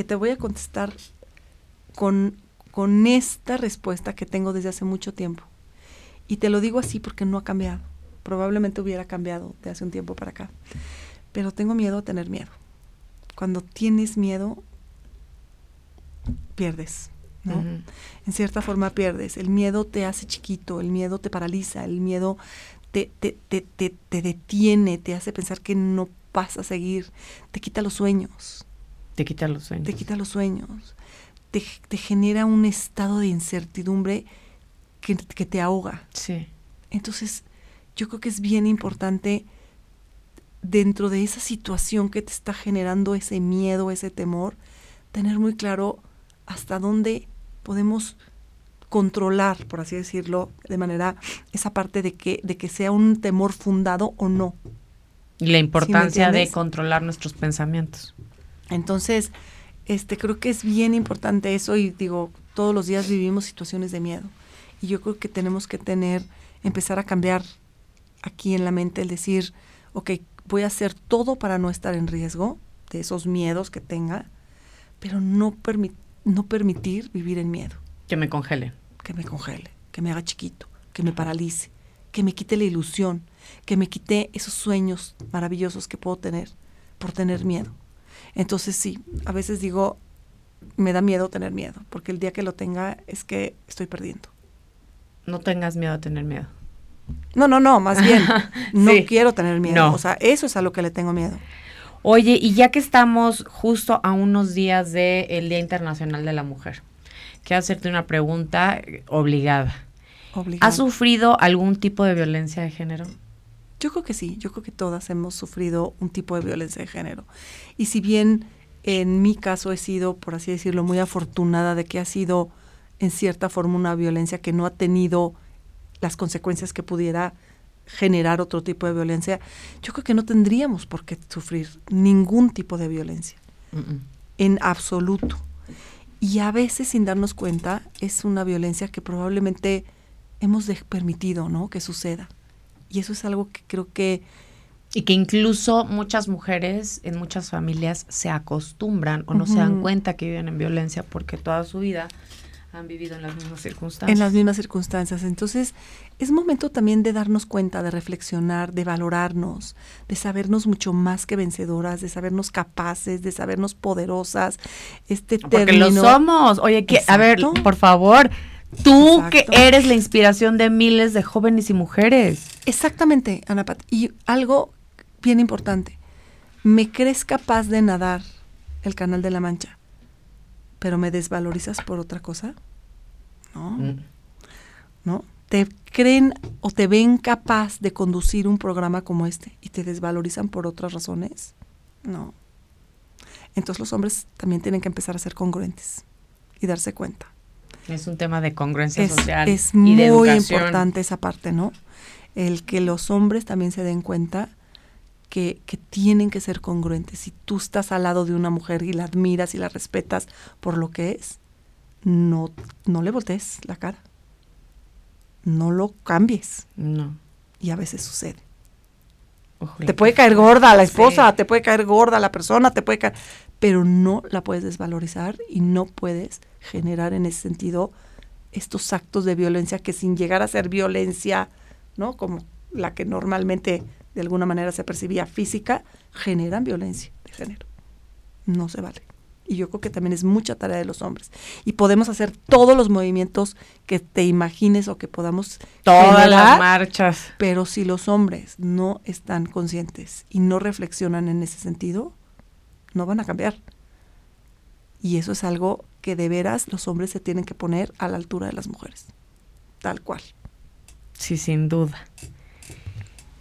Speaker 2: que te voy a contestar con, con esta respuesta que tengo desde hace mucho tiempo? Y te lo digo así porque no ha cambiado. Probablemente hubiera cambiado de hace un tiempo para acá. Pero tengo miedo a tener miedo. Cuando tienes miedo, pierdes. ¿no? En cierta forma pierdes. El miedo te hace chiquito, el miedo te paraliza, el miedo te, te, te, te, te detiene, te hace pensar que no vas a seguir, te quita los sueños,
Speaker 1: Te quita los sueños.
Speaker 2: te quita los sueños, te, te genera un estado de incertidumbre que, que te ahoga.
Speaker 1: Sí.
Speaker 2: Entonces, yo creo que es bien importante dentro de esa situación que te está generando ese miedo, ese temor, tener muy claro hasta dónde podemos controlar, por así decirlo, de manera esa parte de que, de que sea un temor fundado o no.
Speaker 1: Y la importancia de controlar nuestros pensamientos.
Speaker 2: Entonces, este creo que es bien importante eso y digo, todos los días vivimos situaciones de miedo. Y yo creo que tenemos que tener, empezar a cambiar aquí en la mente el decir, ok, voy a hacer todo para no estar en riesgo de esos miedos que tenga, pero no, no permitir vivir en miedo.
Speaker 1: Que me congele.
Speaker 2: Que me congele, que me haga chiquito, que me paralice, que me quite la ilusión, que me quite esos sueños maravillosos que puedo tener por tener miedo. Entonces sí, a veces digo, me da miedo tener miedo, porque el día que lo tenga es que estoy perdiendo.
Speaker 1: No tengas miedo a tener miedo.
Speaker 2: No, no, no, más bien, no quiero tener miedo. O sea, eso es a lo que le tengo miedo.
Speaker 1: Oye, y ya que estamos justo a unos días del Día Internacional de la Mujer, quiero hacerte una pregunta obligada. obligada. ¿Has sufrido algún tipo de violencia de género?
Speaker 2: Yo creo que sí, yo creo que todas hemos sufrido un tipo de violencia de género. Y si bien en mi caso he sido, por así decirlo, muy afortunada de que ha sido en cierta forma una violencia que no ha tenido las consecuencias que pudiera generar otro tipo de violencia, yo creo que no tendríamos por qué sufrir ningún tipo de violencia, en absoluto. Y a veces sin darnos cuenta es una violencia que probablemente hemos permitido, ¿no? Que suceda. Y eso es algo que creo que...
Speaker 1: Y que incluso muchas mujeres en muchas familias se acostumbran o no se dan cuenta que viven en violencia porque toda su vida han vivido en las mismas circunstancias.
Speaker 2: En las mismas circunstancias. Entonces, es momento también de darnos cuenta, de reflexionar, de valorarnos, de sabernos mucho más que vencedoras, de sabernos capaces, de sabernos poderosas. Este
Speaker 1: Porque lo somos. Oye, que, a ver, por favor, tú que eres la inspiración de miles de jóvenes y mujeres.
Speaker 2: Exactamente, Ana Pat. Y algo bien importante. ¿Me crees capaz de nadar el Canal de la Mancha? pero me desvalorizas por otra cosa. ¿No? Mm. ¿No? ¿Te creen o te ven capaz de conducir un programa como este y te desvalorizan por otras razones? No. Entonces los hombres también tienen que empezar a ser congruentes y darse cuenta.
Speaker 1: Es un tema de congruencia social.
Speaker 2: Es muy importante esa parte, ¿no? El que los hombres también se den cuenta que, tienen que ser congruentes. Si tú estás al lado de una mujer y la admiras y la respetas por lo que es, no, no le voltees la cara. No lo cambies.
Speaker 1: No.
Speaker 2: Y a veces sucede. te puede caer gorda la esposa, te puede caer gorda la persona, te puede caer, pero no la puedes desvalorizar y no puedes generar en ese sentido estos actos de violencia que sin llegar a ser violencia, ¿no? Como la que normalmente de alguna manera se percibía física, generan violencia de género. No se vale. Y yo creo que también es mucha tarea de los hombres. Y podemos hacer todos los movimientos que te imagines o que podamos.
Speaker 1: Todas las marchas.
Speaker 2: Pero si los hombres no están conscientes y no reflexionan en ese sentido, no van a cambiar. Y eso es algo que de veras los hombres se tienen que poner a la altura de las mujeres. Tal cual.
Speaker 1: Sí, sin duda.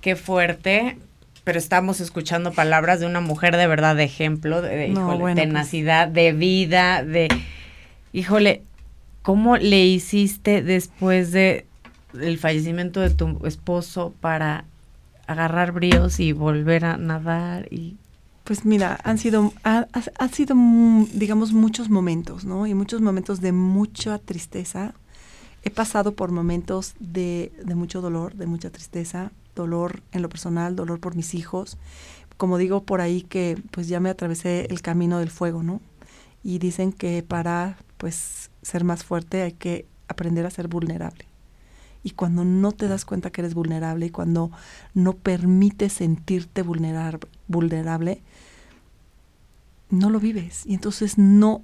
Speaker 1: Qué fuerte, pero estamos escuchando palabras de una mujer de verdad de ejemplo, de, pues. tenacidad, de vida, de, híjole, ¿cómo le hiciste después de el fallecimiento de tu esposo para agarrar bríos y volver a nadar y
Speaker 2: pues mira, han sido, ha, sido, digamos, muchos momentos, ¿no? Y muchos momentos de mucha tristeza. He pasado por momentos de, de mucho dolor, de mucha tristeza, dolor en lo personal, dolor por mis hijos. Como digo por ahí que pues ya me atravesé el camino del fuego, ¿no? Y dicen que para pues ser más fuerte hay que aprender a ser vulnerable. Y cuando no te das cuenta que eres vulnerable y cuando no permites sentirte vulnerable, vulnerable no lo vives y entonces no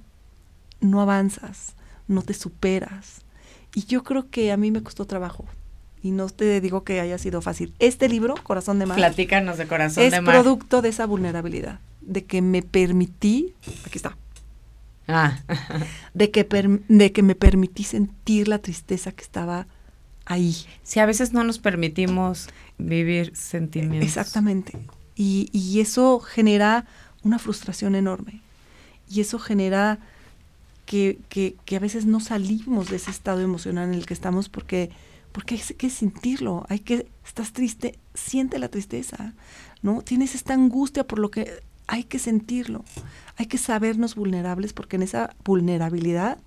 Speaker 2: no avanzas, no te superas. Y yo creo que a mí me costó trabajo y no te digo que haya sido fácil. Este libro, Corazón de Mar,
Speaker 1: platícanos de Corazón
Speaker 2: de Mar. Es producto de esa vulnerabilidad, de que me permití, aquí está. Ah. de que de que me permití sentir la tristeza que estaba ahí.
Speaker 1: Si a veces no nos permitimos vivir sentimientos.
Speaker 2: Exactamente. Y, y eso genera una frustración enorme. Y eso genera que, que, que, a veces no salimos de ese estado emocional en el que estamos porque, porque hay que sentirlo, hay que, estás triste, siente la tristeza, ¿no? Tienes esta angustia por lo que hay que sentirlo, hay que sabernos vulnerables porque en esa vulnerabilidad,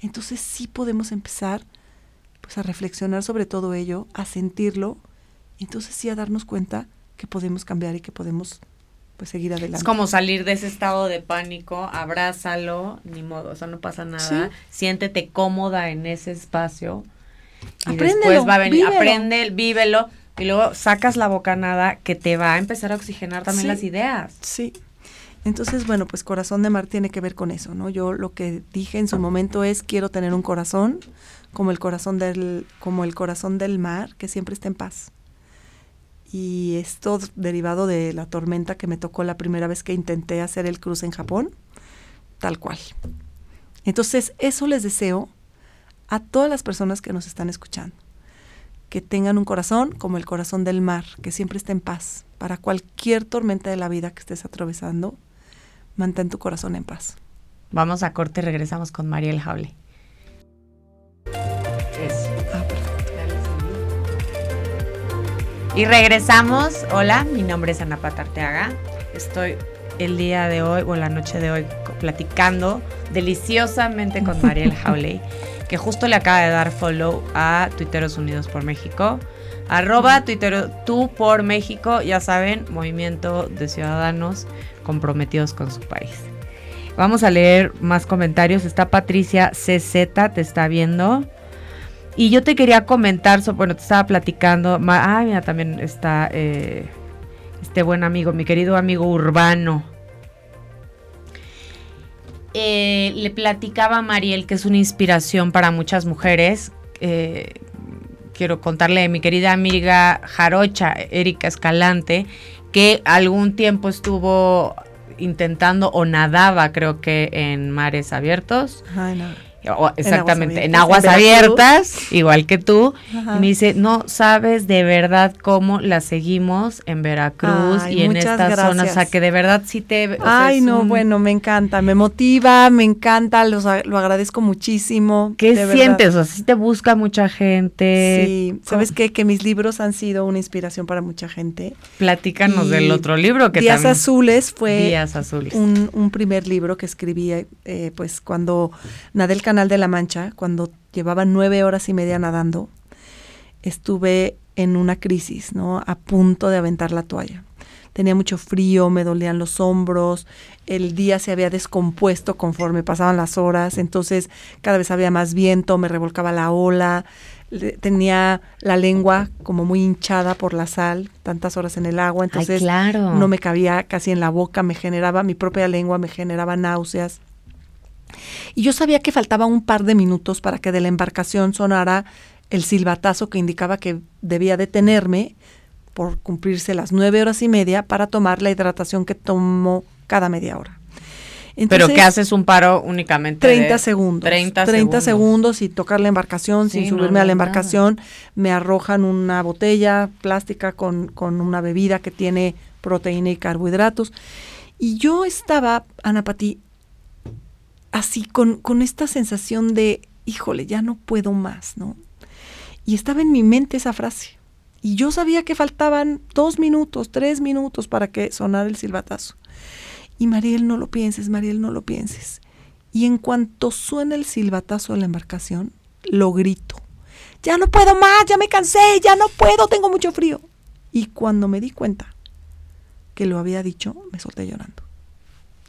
Speaker 2: entonces sí podemos empezar pues a reflexionar sobre todo ello, a sentirlo, entonces sí a darnos cuenta que podemos cambiar y que podemos pues seguir adelante.
Speaker 1: Es como salir de ese estado de pánico, abrázalo, ni modo, o sea, no pasa nada. Siéntete cómoda en ese espacio. Y después va a venir, aprende, vívelo y luego sacas la bocanada que te va a empezar a oxigenar también las ideas.
Speaker 2: Sí. Entonces, bueno, pues corazón de mar tiene que ver con eso, ¿no? Yo lo que dije en su momento es quiero tener un corazón como el corazón del como el corazón del mar que siempre está en paz y esto derivado de la tormenta que me tocó la primera vez que intenté hacer el cruce en Japón, tal cual. Entonces, eso les deseo a todas las personas que nos están escuchando, que tengan un corazón como el corazón del mar, que siempre esté en paz. Para cualquier tormenta de la vida que estés atravesando, mantén tu corazón en paz.
Speaker 1: Vamos a corte y regresamos con Mariel Jaule. Y regresamos. Hola, mi nombre es Ana Patarteaga. Estoy el día de hoy o la noche de hoy platicando deliciosamente con Mariel Howley, que justo le acaba de dar follow a Twitteros Unidos por México. Arroba Twitter tú por México, ya saben, movimiento de ciudadanos comprometidos con su país. Vamos a leer más comentarios. Está Patricia CZ, te está viendo. Y yo te quería comentar, bueno, te estaba platicando, ah, mira, también está eh, este buen amigo, mi querido amigo Urbano. Eh, le platicaba a Mariel que es una inspiración para muchas mujeres. Eh, quiero contarle de mi querida amiga Jarocha, Erika Escalante, que algún tiempo estuvo intentando o nadaba, creo que en mares abiertos. Ay, no exactamente, en aguas abiertas, igual que tú. Y me dice, no sabes de verdad cómo la seguimos en Veracruz y en estas zonas. O sea, que de verdad sí te...
Speaker 2: Ay, no, bueno, me encanta, me motiva, me encanta, lo agradezco muchísimo.
Speaker 1: ¿Qué sientes? O sea, sí te busca mucha gente.
Speaker 2: Sí, ¿sabes qué? Que mis libros han sido una inspiración para mucha gente.
Speaker 1: Platícanos del otro libro que
Speaker 2: Días Azules fue Días Azules. Un, un, primer libro que escribí, eh, pues, cuando Nadel Canal de la Mancha, cuando llevaba nueve horas y media nadando, estuve en una crisis, ¿no? A punto de aventar la toalla. Tenía mucho frío, me dolían los hombros, el día se había descompuesto conforme pasaban las horas, entonces cada vez había más viento, me revolcaba la ola, tenía la lengua como muy hinchada por la sal, tantas horas en el agua, entonces no me cabía casi en la boca, me generaba, mi propia lengua me generaba náuseas. Y yo sabía que faltaba un par de minutos para que de la embarcación sonara el silbatazo que indicaba que debía detenerme por cumplirse las nueve horas y media para tomar la hidratación que tomo cada media hora.
Speaker 1: Pero que haces un paro únicamente
Speaker 2: 30 segundos. 30, segundos. y tocar la embarcación sin subirme a la embarcación. Me arrojan una botella plástica con, con una bebida que tiene proteína y carbohidratos. Y yo estaba, Ana Pati, así con, con esta sensación de, híjole, ya no puedo más, ¿no? Y estaba en mi mente esa frase. Y yo sabía que faltaban dos minutos, tres minutos para que sonara el silbatazo. Y Mariel, no lo pienses, Mariel, no lo pienses. Y en cuanto suena el silbatazo de la embarcación, lo grito. Ya no puedo más, ya me cansé, ya no puedo, tengo mucho frío. Y cuando me di cuenta que lo había dicho, me solté llorando.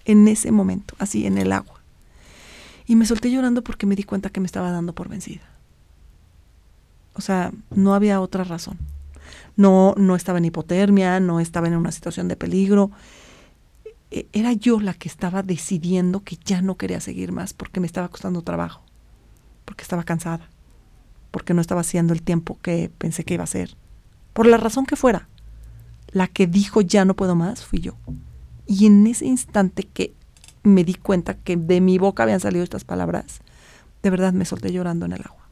Speaker 2: En ese momento, así en el agua. Y me solté llorando porque me di cuenta que me estaba dando por vencida. O sea, no había otra razón. No, no estaba en hipotermia, no estaba en una situación de peligro. E, era yo la que estaba decidiendo que ya no quería seguir más porque me estaba costando trabajo, porque estaba cansada, porque no estaba haciendo el tiempo que pensé que iba a hacer. Por la razón que fuera, la que dijo ya no puedo más fui yo. Y en ese instante que me di cuenta que de mi boca habían salido estas palabras, de verdad me solté llorando en el agua.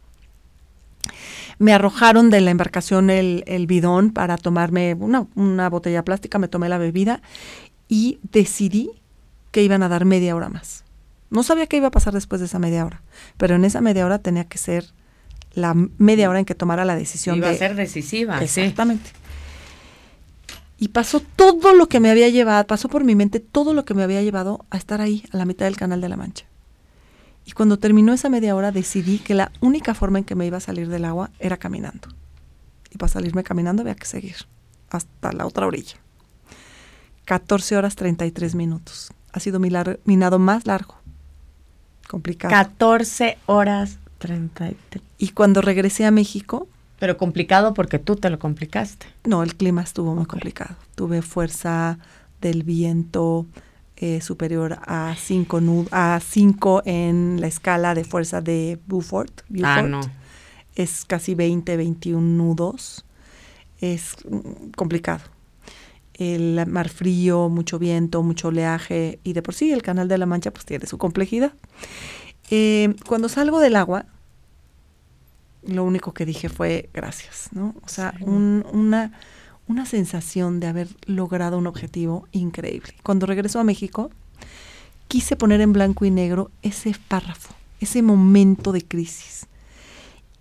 Speaker 2: Me arrojaron de la embarcación el, bidón para tomarme una, una botella plástica, me tomé la bebida y decidí que iban a dar media hora más. No sabía qué iba a pasar después de esa media hora, pero en esa media hora tenía que ser la media hora en que tomara la decisión.
Speaker 1: Iba
Speaker 2: de,
Speaker 1: a ser decisiva.
Speaker 2: Exactamente. Y pasó todo lo que me había llevado, pasó por mi mente todo lo que me había llevado a estar ahí, a la mitad del Canal de la Mancha. Y cuando terminó esa media hora decidí que la única forma en que me iba a salir del agua era caminando. Y para salirme caminando había que seguir hasta la otra orilla. 14 horas 33 minutos. Ha sido mi, mi nado más largo. Complicado.
Speaker 1: 14 horas 33.
Speaker 2: Y cuando regresé a México,
Speaker 1: pero complicado porque tú te lo complicaste.
Speaker 2: No, el clima estuvo muy complicado. Tuve fuerza del viento eh, superior a 5 a cinco en la escala de fuerza de Beaufort.
Speaker 1: Ah, no.
Speaker 2: Es casi 20, 21 nudos. Es mm, complicado. El mar frío, mucho viento, mucho oleaje y de por sí el canal de la Mancha pues tiene su complejidad. Eh, cuando salgo del agua, lo único que dije fue gracias, ¿no? O sea, una, una sensación de haber logrado un objetivo increíble. Cuando regresó a México, quise poner en blanco y negro ese párrafo, ese momento de crisis.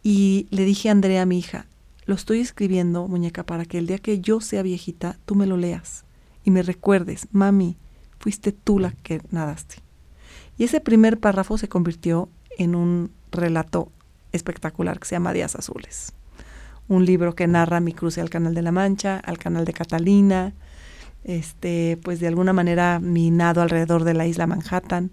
Speaker 2: Y le dije a Andrea, mi hija, lo estoy escribiendo, muñeca, para que el día que yo sea viejita, tú me lo leas y me recuerdes, mami, fuiste tú la que nadaste. Y ese primer párrafo se convirtió en un relato espectacular que se llama Días Azules. Un libro que narra mi cruce al Canal de la Mancha, al Canal de Catalina, este, pues de alguna manera mi nado alrededor de la isla Manhattan.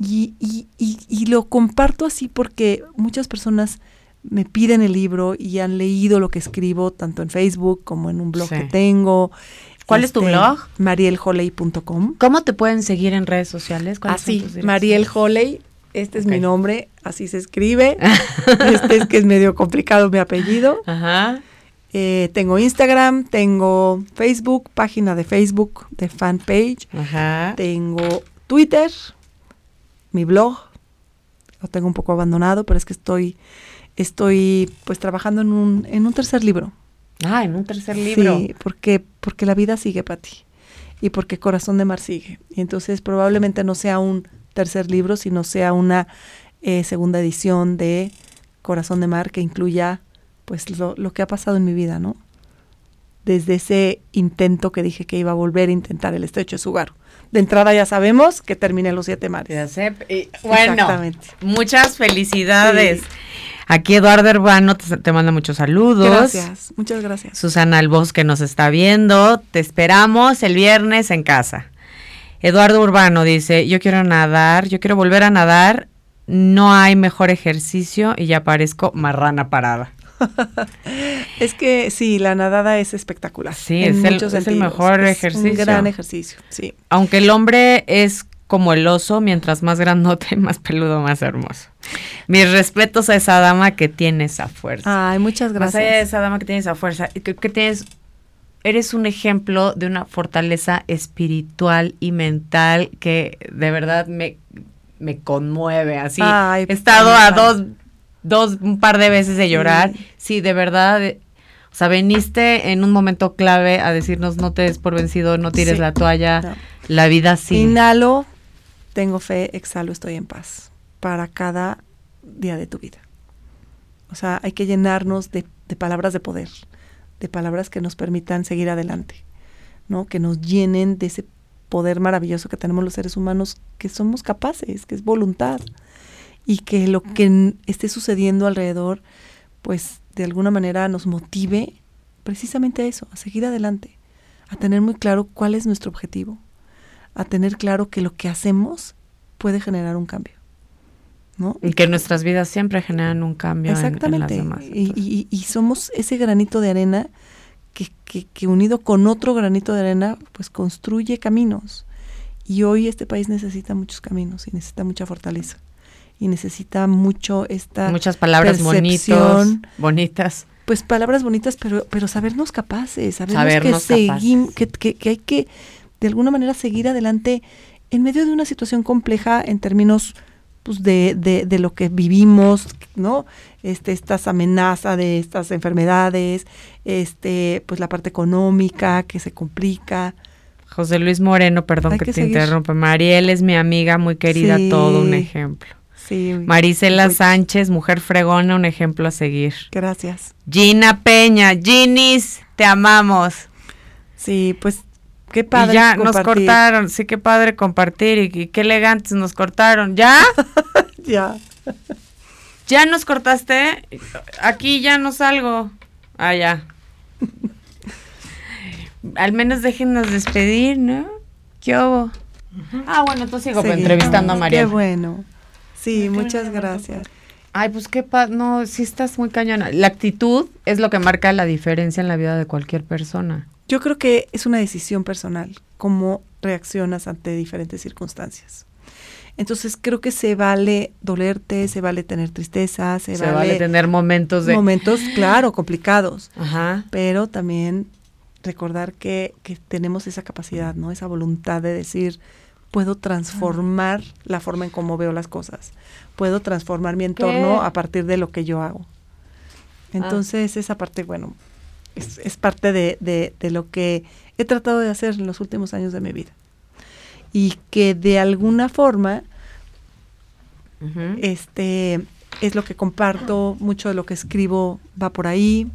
Speaker 2: Y, y, y, lo comparto así porque muchas personas me piden el libro y han leído lo que escribo tanto en Facebook como en un blog que tengo.
Speaker 1: ¿Cuál es tu este, blog?
Speaker 2: marielholey.com.
Speaker 1: ¿Cómo te pueden seguir en redes sociales?
Speaker 2: Así, Mariel Holey este es mi nombre, así se escribe. este es que es medio complicado mi apellido. Ajá. Eh, tengo Instagram, tengo Facebook, página de Facebook, de fanpage. Ajá. Tengo Twitter, mi blog. Lo tengo un poco abandonado, pero es que estoy, estoy pues trabajando en un, en un tercer libro.
Speaker 1: Ah, en un tercer libro.
Speaker 2: Sí, porque, porque la vida sigue para ti. Y porque Corazón de Mar sigue. Y entonces probablemente no sea un tercer libro, sino sea una eh, segunda edición de Corazón de Mar que incluya pues lo, lo, que ha pasado en mi vida, ¿no? Desde ese intento que dije que iba a volver a intentar el estrecho de Sugaru. De entrada ya sabemos que terminé los siete mares.
Speaker 1: bueno, muchas felicidades. Aquí Eduardo Urbano te, te, manda muchos saludos.
Speaker 2: Gracias, muchas gracias.
Speaker 1: Susana Albos que nos está viendo. Te esperamos el viernes en casa. Eduardo Urbano dice, yo quiero nadar, yo quiero volver a nadar, no hay mejor ejercicio y ya parezco marrana parada.
Speaker 2: es que sí, la nadada es espectacular.
Speaker 1: Sí, es el, mejor ejercicio.
Speaker 2: Un gran ejercicio, sí.
Speaker 1: Aunque el hombre es como el oso, mientras más grandote, más peludo, más hermoso. Mis respetos a esa dama que tiene esa fuerza.
Speaker 2: Ay, muchas gracias.
Speaker 1: a esa dama que tiene esa fuerza, que, que tienes eres un ejemplo de una fortaleza espiritual y mental que de verdad me, me conmueve. Así he estado a dos, dos, un par de veces de llorar. Sí, de verdad. Eh, o sea, veniste en un momento clave a decirnos no te des por vencido, no tires la toalla, la vida sí.
Speaker 2: Inhalo, tengo fe, exhalo, estoy en paz para cada día de tu vida. O sea, hay que llenarnos de, de palabras de poder de palabras que nos permitan seguir adelante, ¿no? Que nos llenen de ese poder maravilloso que tenemos los seres humanos, que somos capaces, que es voluntad, y que lo que esté sucediendo alrededor, pues de alguna manera nos motive precisamente a eso, a seguir adelante, a tener muy claro cuál es nuestro objetivo, a tener claro que lo que hacemos puede generar un cambio.
Speaker 1: Y que nuestras vidas siempre generan un cambio
Speaker 2: Exactamente.
Speaker 1: En, las
Speaker 2: demás. Y, y, somos ese granito de arena que, que, unido con otro granito de arena, pues construye caminos. Y hoy este país necesita muchos caminos y necesita mucha fortaleza. Y necesita mucho esta
Speaker 1: Muchas palabras bonitos, bonitas.
Speaker 2: Pues palabras bonitas, pero, pero sabernos capaces, sabernos, que, capaces. Que, que, que hay que de alguna manera seguir adelante en medio de una situación compleja en términos pues de, de, de, lo que vivimos, ¿no? Este, estas amenazas de estas enfermedades, este, pues la parte económica que se complica.
Speaker 1: José Luis Moreno, perdón
Speaker 2: Hay
Speaker 1: que,
Speaker 2: que
Speaker 1: te interrumpa. Mariel es mi amiga muy querida,
Speaker 2: Sí.
Speaker 1: todo un ejemplo.
Speaker 2: Sí.
Speaker 1: Marisela Sánchez, mujer fregona, un ejemplo a seguir.
Speaker 2: Gracias.
Speaker 1: Gina Peña, Ginis, te amamos.
Speaker 2: Sí, pues qué padre.
Speaker 1: y ya nos cortaron, sí, qué padre compartir y, y qué elegantes nos cortaron. ¿Ya?
Speaker 2: Ya.
Speaker 1: ¿Ya nos cortaste? Aquí ya no salgo. Ah, ya. Al menos déjennos despedir, ¿no? ¿Qué hubo? Ah, bueno, entonces sigo
Speaker 2: Seguimos.
Speaker 1: entrevistando a María.
Speaker 2: Qué bueno. Sí, muchas gracias.
Speaker 1: Ay, pues qué pa no, sí estás muy cañona. La actitud es lo que marca la diferencia en la vida de cualquier persona.
Speaker 2: Yo creo que es una decisión personal, cómo reaccionas ante diferentes circunstancias. Entonces creo que se vale dolerte, se vale tener tristeza, se,
Speaker 1: Se, vale, tener momentos de
Speaker 2: momentos, claro, complicados,
Speaker 1: Ajá.
Speaker 2: pero también recordar que, que tenemos esa capacidad, ¿no? Esa voluntad de decir, puedo transformar la forma en cómo veo las cosas, puedo transformar mi entorno
Speaker 1: ¿Qué?
Speaker 2: a partir de lo que yo hago. Entonces, esa parte, bueno, es, es parte de, de- de lo que he tratado de hacer en los últimos años de mi vida. Y que de alguna forma, este, es lo que comparto, mucho de lo que escribo va por ahí,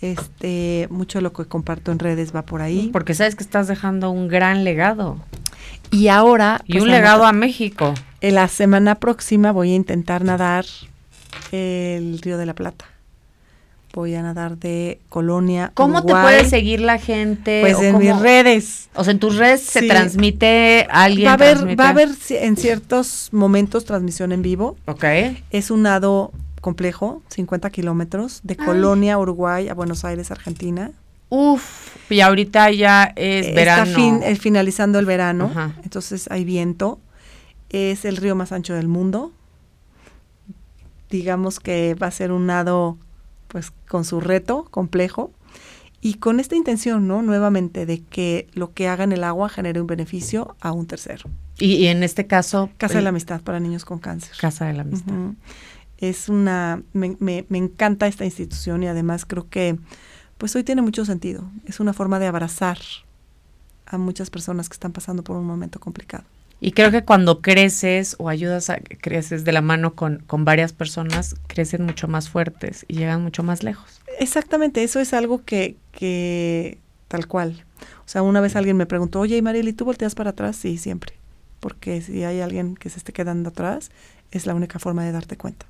Speaker 2: este, mucho de lo que comparto en redes va por ahí.
Speaker 1: Porque sabes que estás dejando un gran legado
Speaker 2: Y ahora,
Speaker 1: y
Speaker 2: pues,
Speaker 1: un legado a México.
Speaker 2: en la semana próxima voy a intentar nadar el Río de la Plata. Voy a nadar de Colonia.
Speaker 1: ¿Cómo te
Speaker 2: Uruguay,
Speaker 1: puede seguir la gente?
Speaker 2: Pues en
Speaker 1: cómo-
Speaker 2: mis redes.
Speaker 1: O sea, en tus redes se transmite alguien.
Speaker 2: Va a haber,
Speaker 1: transmite-
Speaker 2: va a haber en ciertos momentos transmisión en vivo.
Speaker 1: Ok.
Speaker 2: Es un nado complejo, 50 kilómetros, de
Speaker 1: Ay.
Speaker 2: Colonia, Uruguay, a Buenos Aires, Argentina.
Speaker 1: Uf. Y ahorita ya es
Speaker 2: Está
Speaker 1: verano.
Speaker 2: fin- eh, finalizando el verano,
Speaker 1: Ajá.
Speaker 2: entonces hay viento. Es el río más ancho del mundo. Digamos que va a ser un nado, pues, con su reto complejo. Y con esta intención, ¿no? Nuevamente, de que lo que haga en el agua genere un beneficio a un tercero.
Speaker 1: y, y en este caso.
Speaker 2: Casa de
Speaker 1: el-
Speaker 2: la Amistad para niños con cáncer.
Speaker 1: Casa de la Amistad.
Speaker 2: Es una, me, me- me encanta esta institución y además creo que pues hoy tiene mucho sentido. Es una forma de abrazar a muchas personas que están pasando por un momento complicado.
Speaker 1: Y creo que cuando creces o ayudas a creces de la mano con, con varias personas, crecen mucho más fuertes y llegan mucho más lejos.
Speaker 2: Exactamente, eso es algo que, que tal cual. O sea, una vez alguien me preguntó, oye, Mariel, ¿y tú volteas para atrás? Sí, siempre. Porque si hay alguien que se esté quedando atrás, es la única forma de darte cuenta.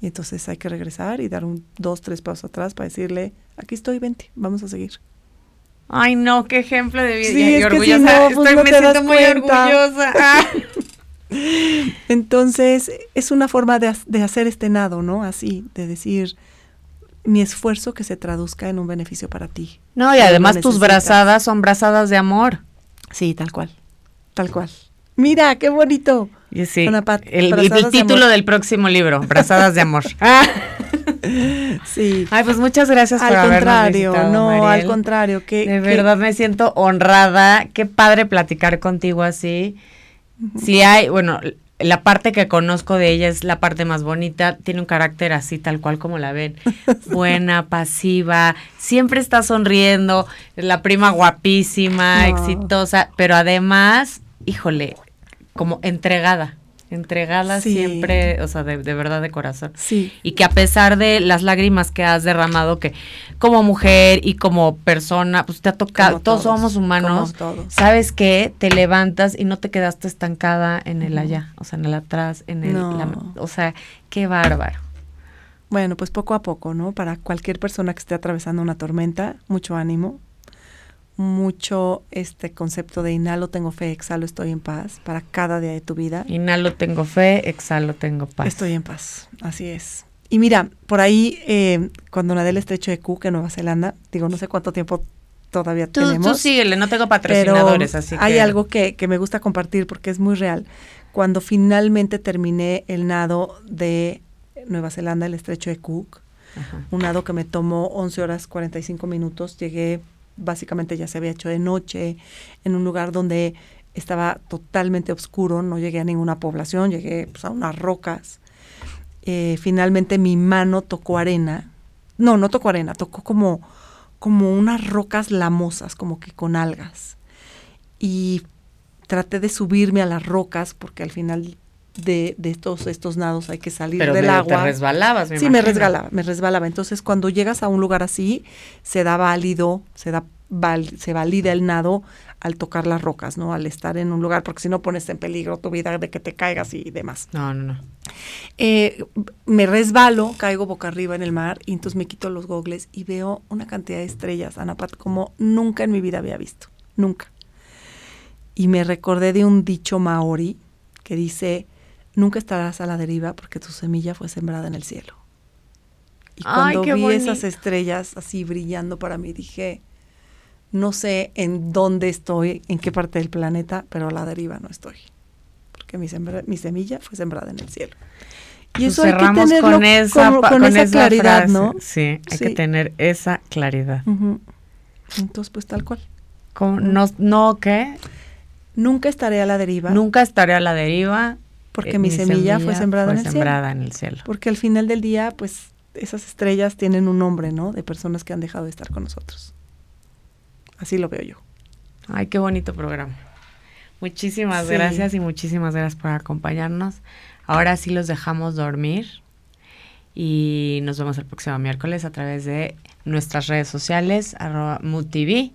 Speaker 2: Y entonces hay que regresar y dar un dos, tres pasos atrás para decirle, aquí estoy, vente, vamos a seguir.
Speaker 1: Ay, no, qué ejemplo de vida.
Speaker 2: Sí,
Speaker 1: y
Speaker 2: es que si
Speaker 1: orgullosa.
Speaker 2: no, pues
Speaker 1: Estoy,
Speaker 2: no
Speaker 1: me
Speaker 2: te das
Speaker 1: siento muy
Speaker 2: cuenta.
Speaker 1: orgullosa. Ah.
Speaker 2: Entonces, es una forma de, de hacer este nado, ¿no? Así, de decir mi esfuerzo que se traduzca en un beneficio para ti.
Speaker 1: No, y además tus brazadas son brazadas de amor.
Speaker 2: Sí, tal cual. Tal cual. Mira, qué bonito.
Speaker 1: Y sí,
Speaker 2: Una pat-
Speaker 1: el, el
Speaker 2: brazadas de
Speaker 1: título del próximo libro, Brazadas de Amor. Ah.
Speaker 2: Sí.
Speaker 1: Ay, pues muchas gracias por
Speaker 2: al
Speaker 1: habernos
Speaker 2: contrario,
Speaker 1: visitado,
Speaker 2: no, al contrario. Que,
Speaker 1: De
Speaker 2: que-
Speaker 1: verdad me siento honrada. Qué padre platicar contigo así. Si hay, bueno, la parte que conozco de ella es la parte más bonita. Tiene un carácter así, tal cual como la ven. Buena, pasiva, siempre está sonriendo. La prima guapísima,
Speaker 2: No.
Speaker 1: exitosa, pero además, híjole, como entregada. Entregada
Speaker 2: Sí.
Speaker 1: siempre, o sea, de, de verdad de corazón
Speaker 2: Sí.
Speaker 1: y que a pesar de las lágrimas que has derramado, que como mujer y como persona, pues te ha tocado,
Speaker 2: Como
Speaker 1: todos,
Speaker 2: todos,
Speaker 1: somos humanos,
Speaker 2: todos.
Speaker 1: sabes que te levantas y no te quedaste estancada en el allá, o sea, en el atrás, en el,
Speaker 2: No.
Speaker 1: la- o sea, qué bárbaro.
Speaker 2: Bueno, pues poco a poco, ¿no? Para cualquier persona que esté atravesando una tormenta, mucho ánimo, mucho este concepto de inhalo, tengo fe, exhalo, estoy en paz para cada día de tu vida.
Speaker 1: Inhalo tengo fe, exhalo tengo paz.
Speaker 2: Estoy en paz, así es. Y mira, por ahí, eh, cuando nadé el estrecho de Cook en Nueva Zelanda, digo, no sé cuánto tiempo todavía
Speaker 1: Tú,
Speaker 2: tenemos.
Speaker 1: tú síguele, no tengo
Speaker 2: pero
Speaker 1: patrocinadores, así
Speaker 2: hay
Speaker 1: que-
Speaker 2: algo que, que me gusta compartir porque es muy real. Cuando finalmente terminé el nado de Nueva Zelanda, el estrecho de Cook,
Speaker 1: Ajá.
Speaker 2: un nado que me tomó 11 horas 45 minutos, llegué, básicamente ya se había hecho de noche, en un lugar donde estaba totalmente oscuro, no llegué a ninguna población, llegué pues, a unas rocas. Eh, finalmente mi mano tocó arena, no, no tocó arena, tocó como, como unas rocas lamosas, como que con algas. y traté de subirme a las rocas porque al final de, de todos estos nados hay que salir
Speaker 1: Pero
Speaker 2: del agua.
Speaker 1: te resbalabas, me
Speaker 2: sí, me resbalaba, me resbalaba. Entonces, cuando llegas a un lugar así, se da válido, se da val- se valida el nado al tocar las rocas, ¿no? Al estar en un lugar, porque si no pones en peligro tu vida de que te caigas y demás.
Speaker 1: No, no, no.
Speaker 2: Eh, me resbalo, caigo boca arriba en el mar y entonces me quito los gogles y veo una cantidad de estrellas, Anapat, como nunca en mi vida había visto, nunca. Y me recordé de un dicho maori que dice, nunca estarás a la deriva porque tu semilla fue sembrada en el cielo. Y cuando vi esas estrellas así brillando para mí, dije, no sé en dónde estoy, en qué parte del planeta, pero a la deriva no estoy. Porque mi, sembra- mi semilla fue sembrada en el cielo. Y
Speaker 1: Pues
Speaker 2: eso hay que tenerlo
Speaker 1: con esa,
Speaker 2: con,
Speaker 1: pa-
Speaker 2: con
Speaker 1: con
Speaker 2: esa
Speaker 1: esa
Speaker 2: claridad,
Speaker 1: frase.
Speaker 2: ¿no?
Speaker 1: Sí, hay que tener esa claridad.
Speaker 2: Entonces, pues tal cual.
Speaker 1: ¿Cómo? No, no, ¿qué?
Speaker 2: Nunca estaré a la deriva
Speaker 1: Nunca estaré a la deriva.
Speaker 2: Porque
Speaker 1: eh,
Speaker 2: mi, semilla, fue sembrada
Speaker 1: fue
Speaker 2: en el
Speaker 1: sembrada en el cielo.
Speaker 2: Porque al final del día, pues esas estrellas tienen un nombre, ¿no? De personas que han dejado de estar con nosotros. Así lo veo yo.
Speaker 1: Ay, qué bonito programa. Muchísimas
Speaker 2: Sí.
Speaker 1: gracias y muchísimas gracias por acompañarnos. Ahora sí los dejamos dormir y nos vemos el próximo miércoles a través de nuestras redes sociales, arroba MoodTV,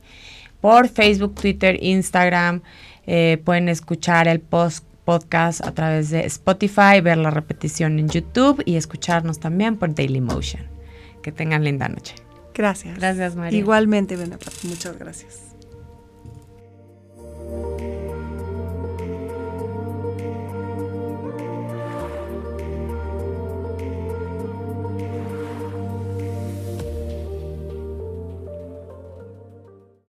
Speaker 1: por Facebook, Twitter, Instagram. Eh, pueden escuchar el post podcast a través de Spotify, ver la repetición en YouTube y escucharnos también por Dailymotion. Que tengan linda noche.
Speaker 2: Gracias.
Speaker 1: Gracias, María.
Speaker 2: Igualmente, Bena Muchas gracias.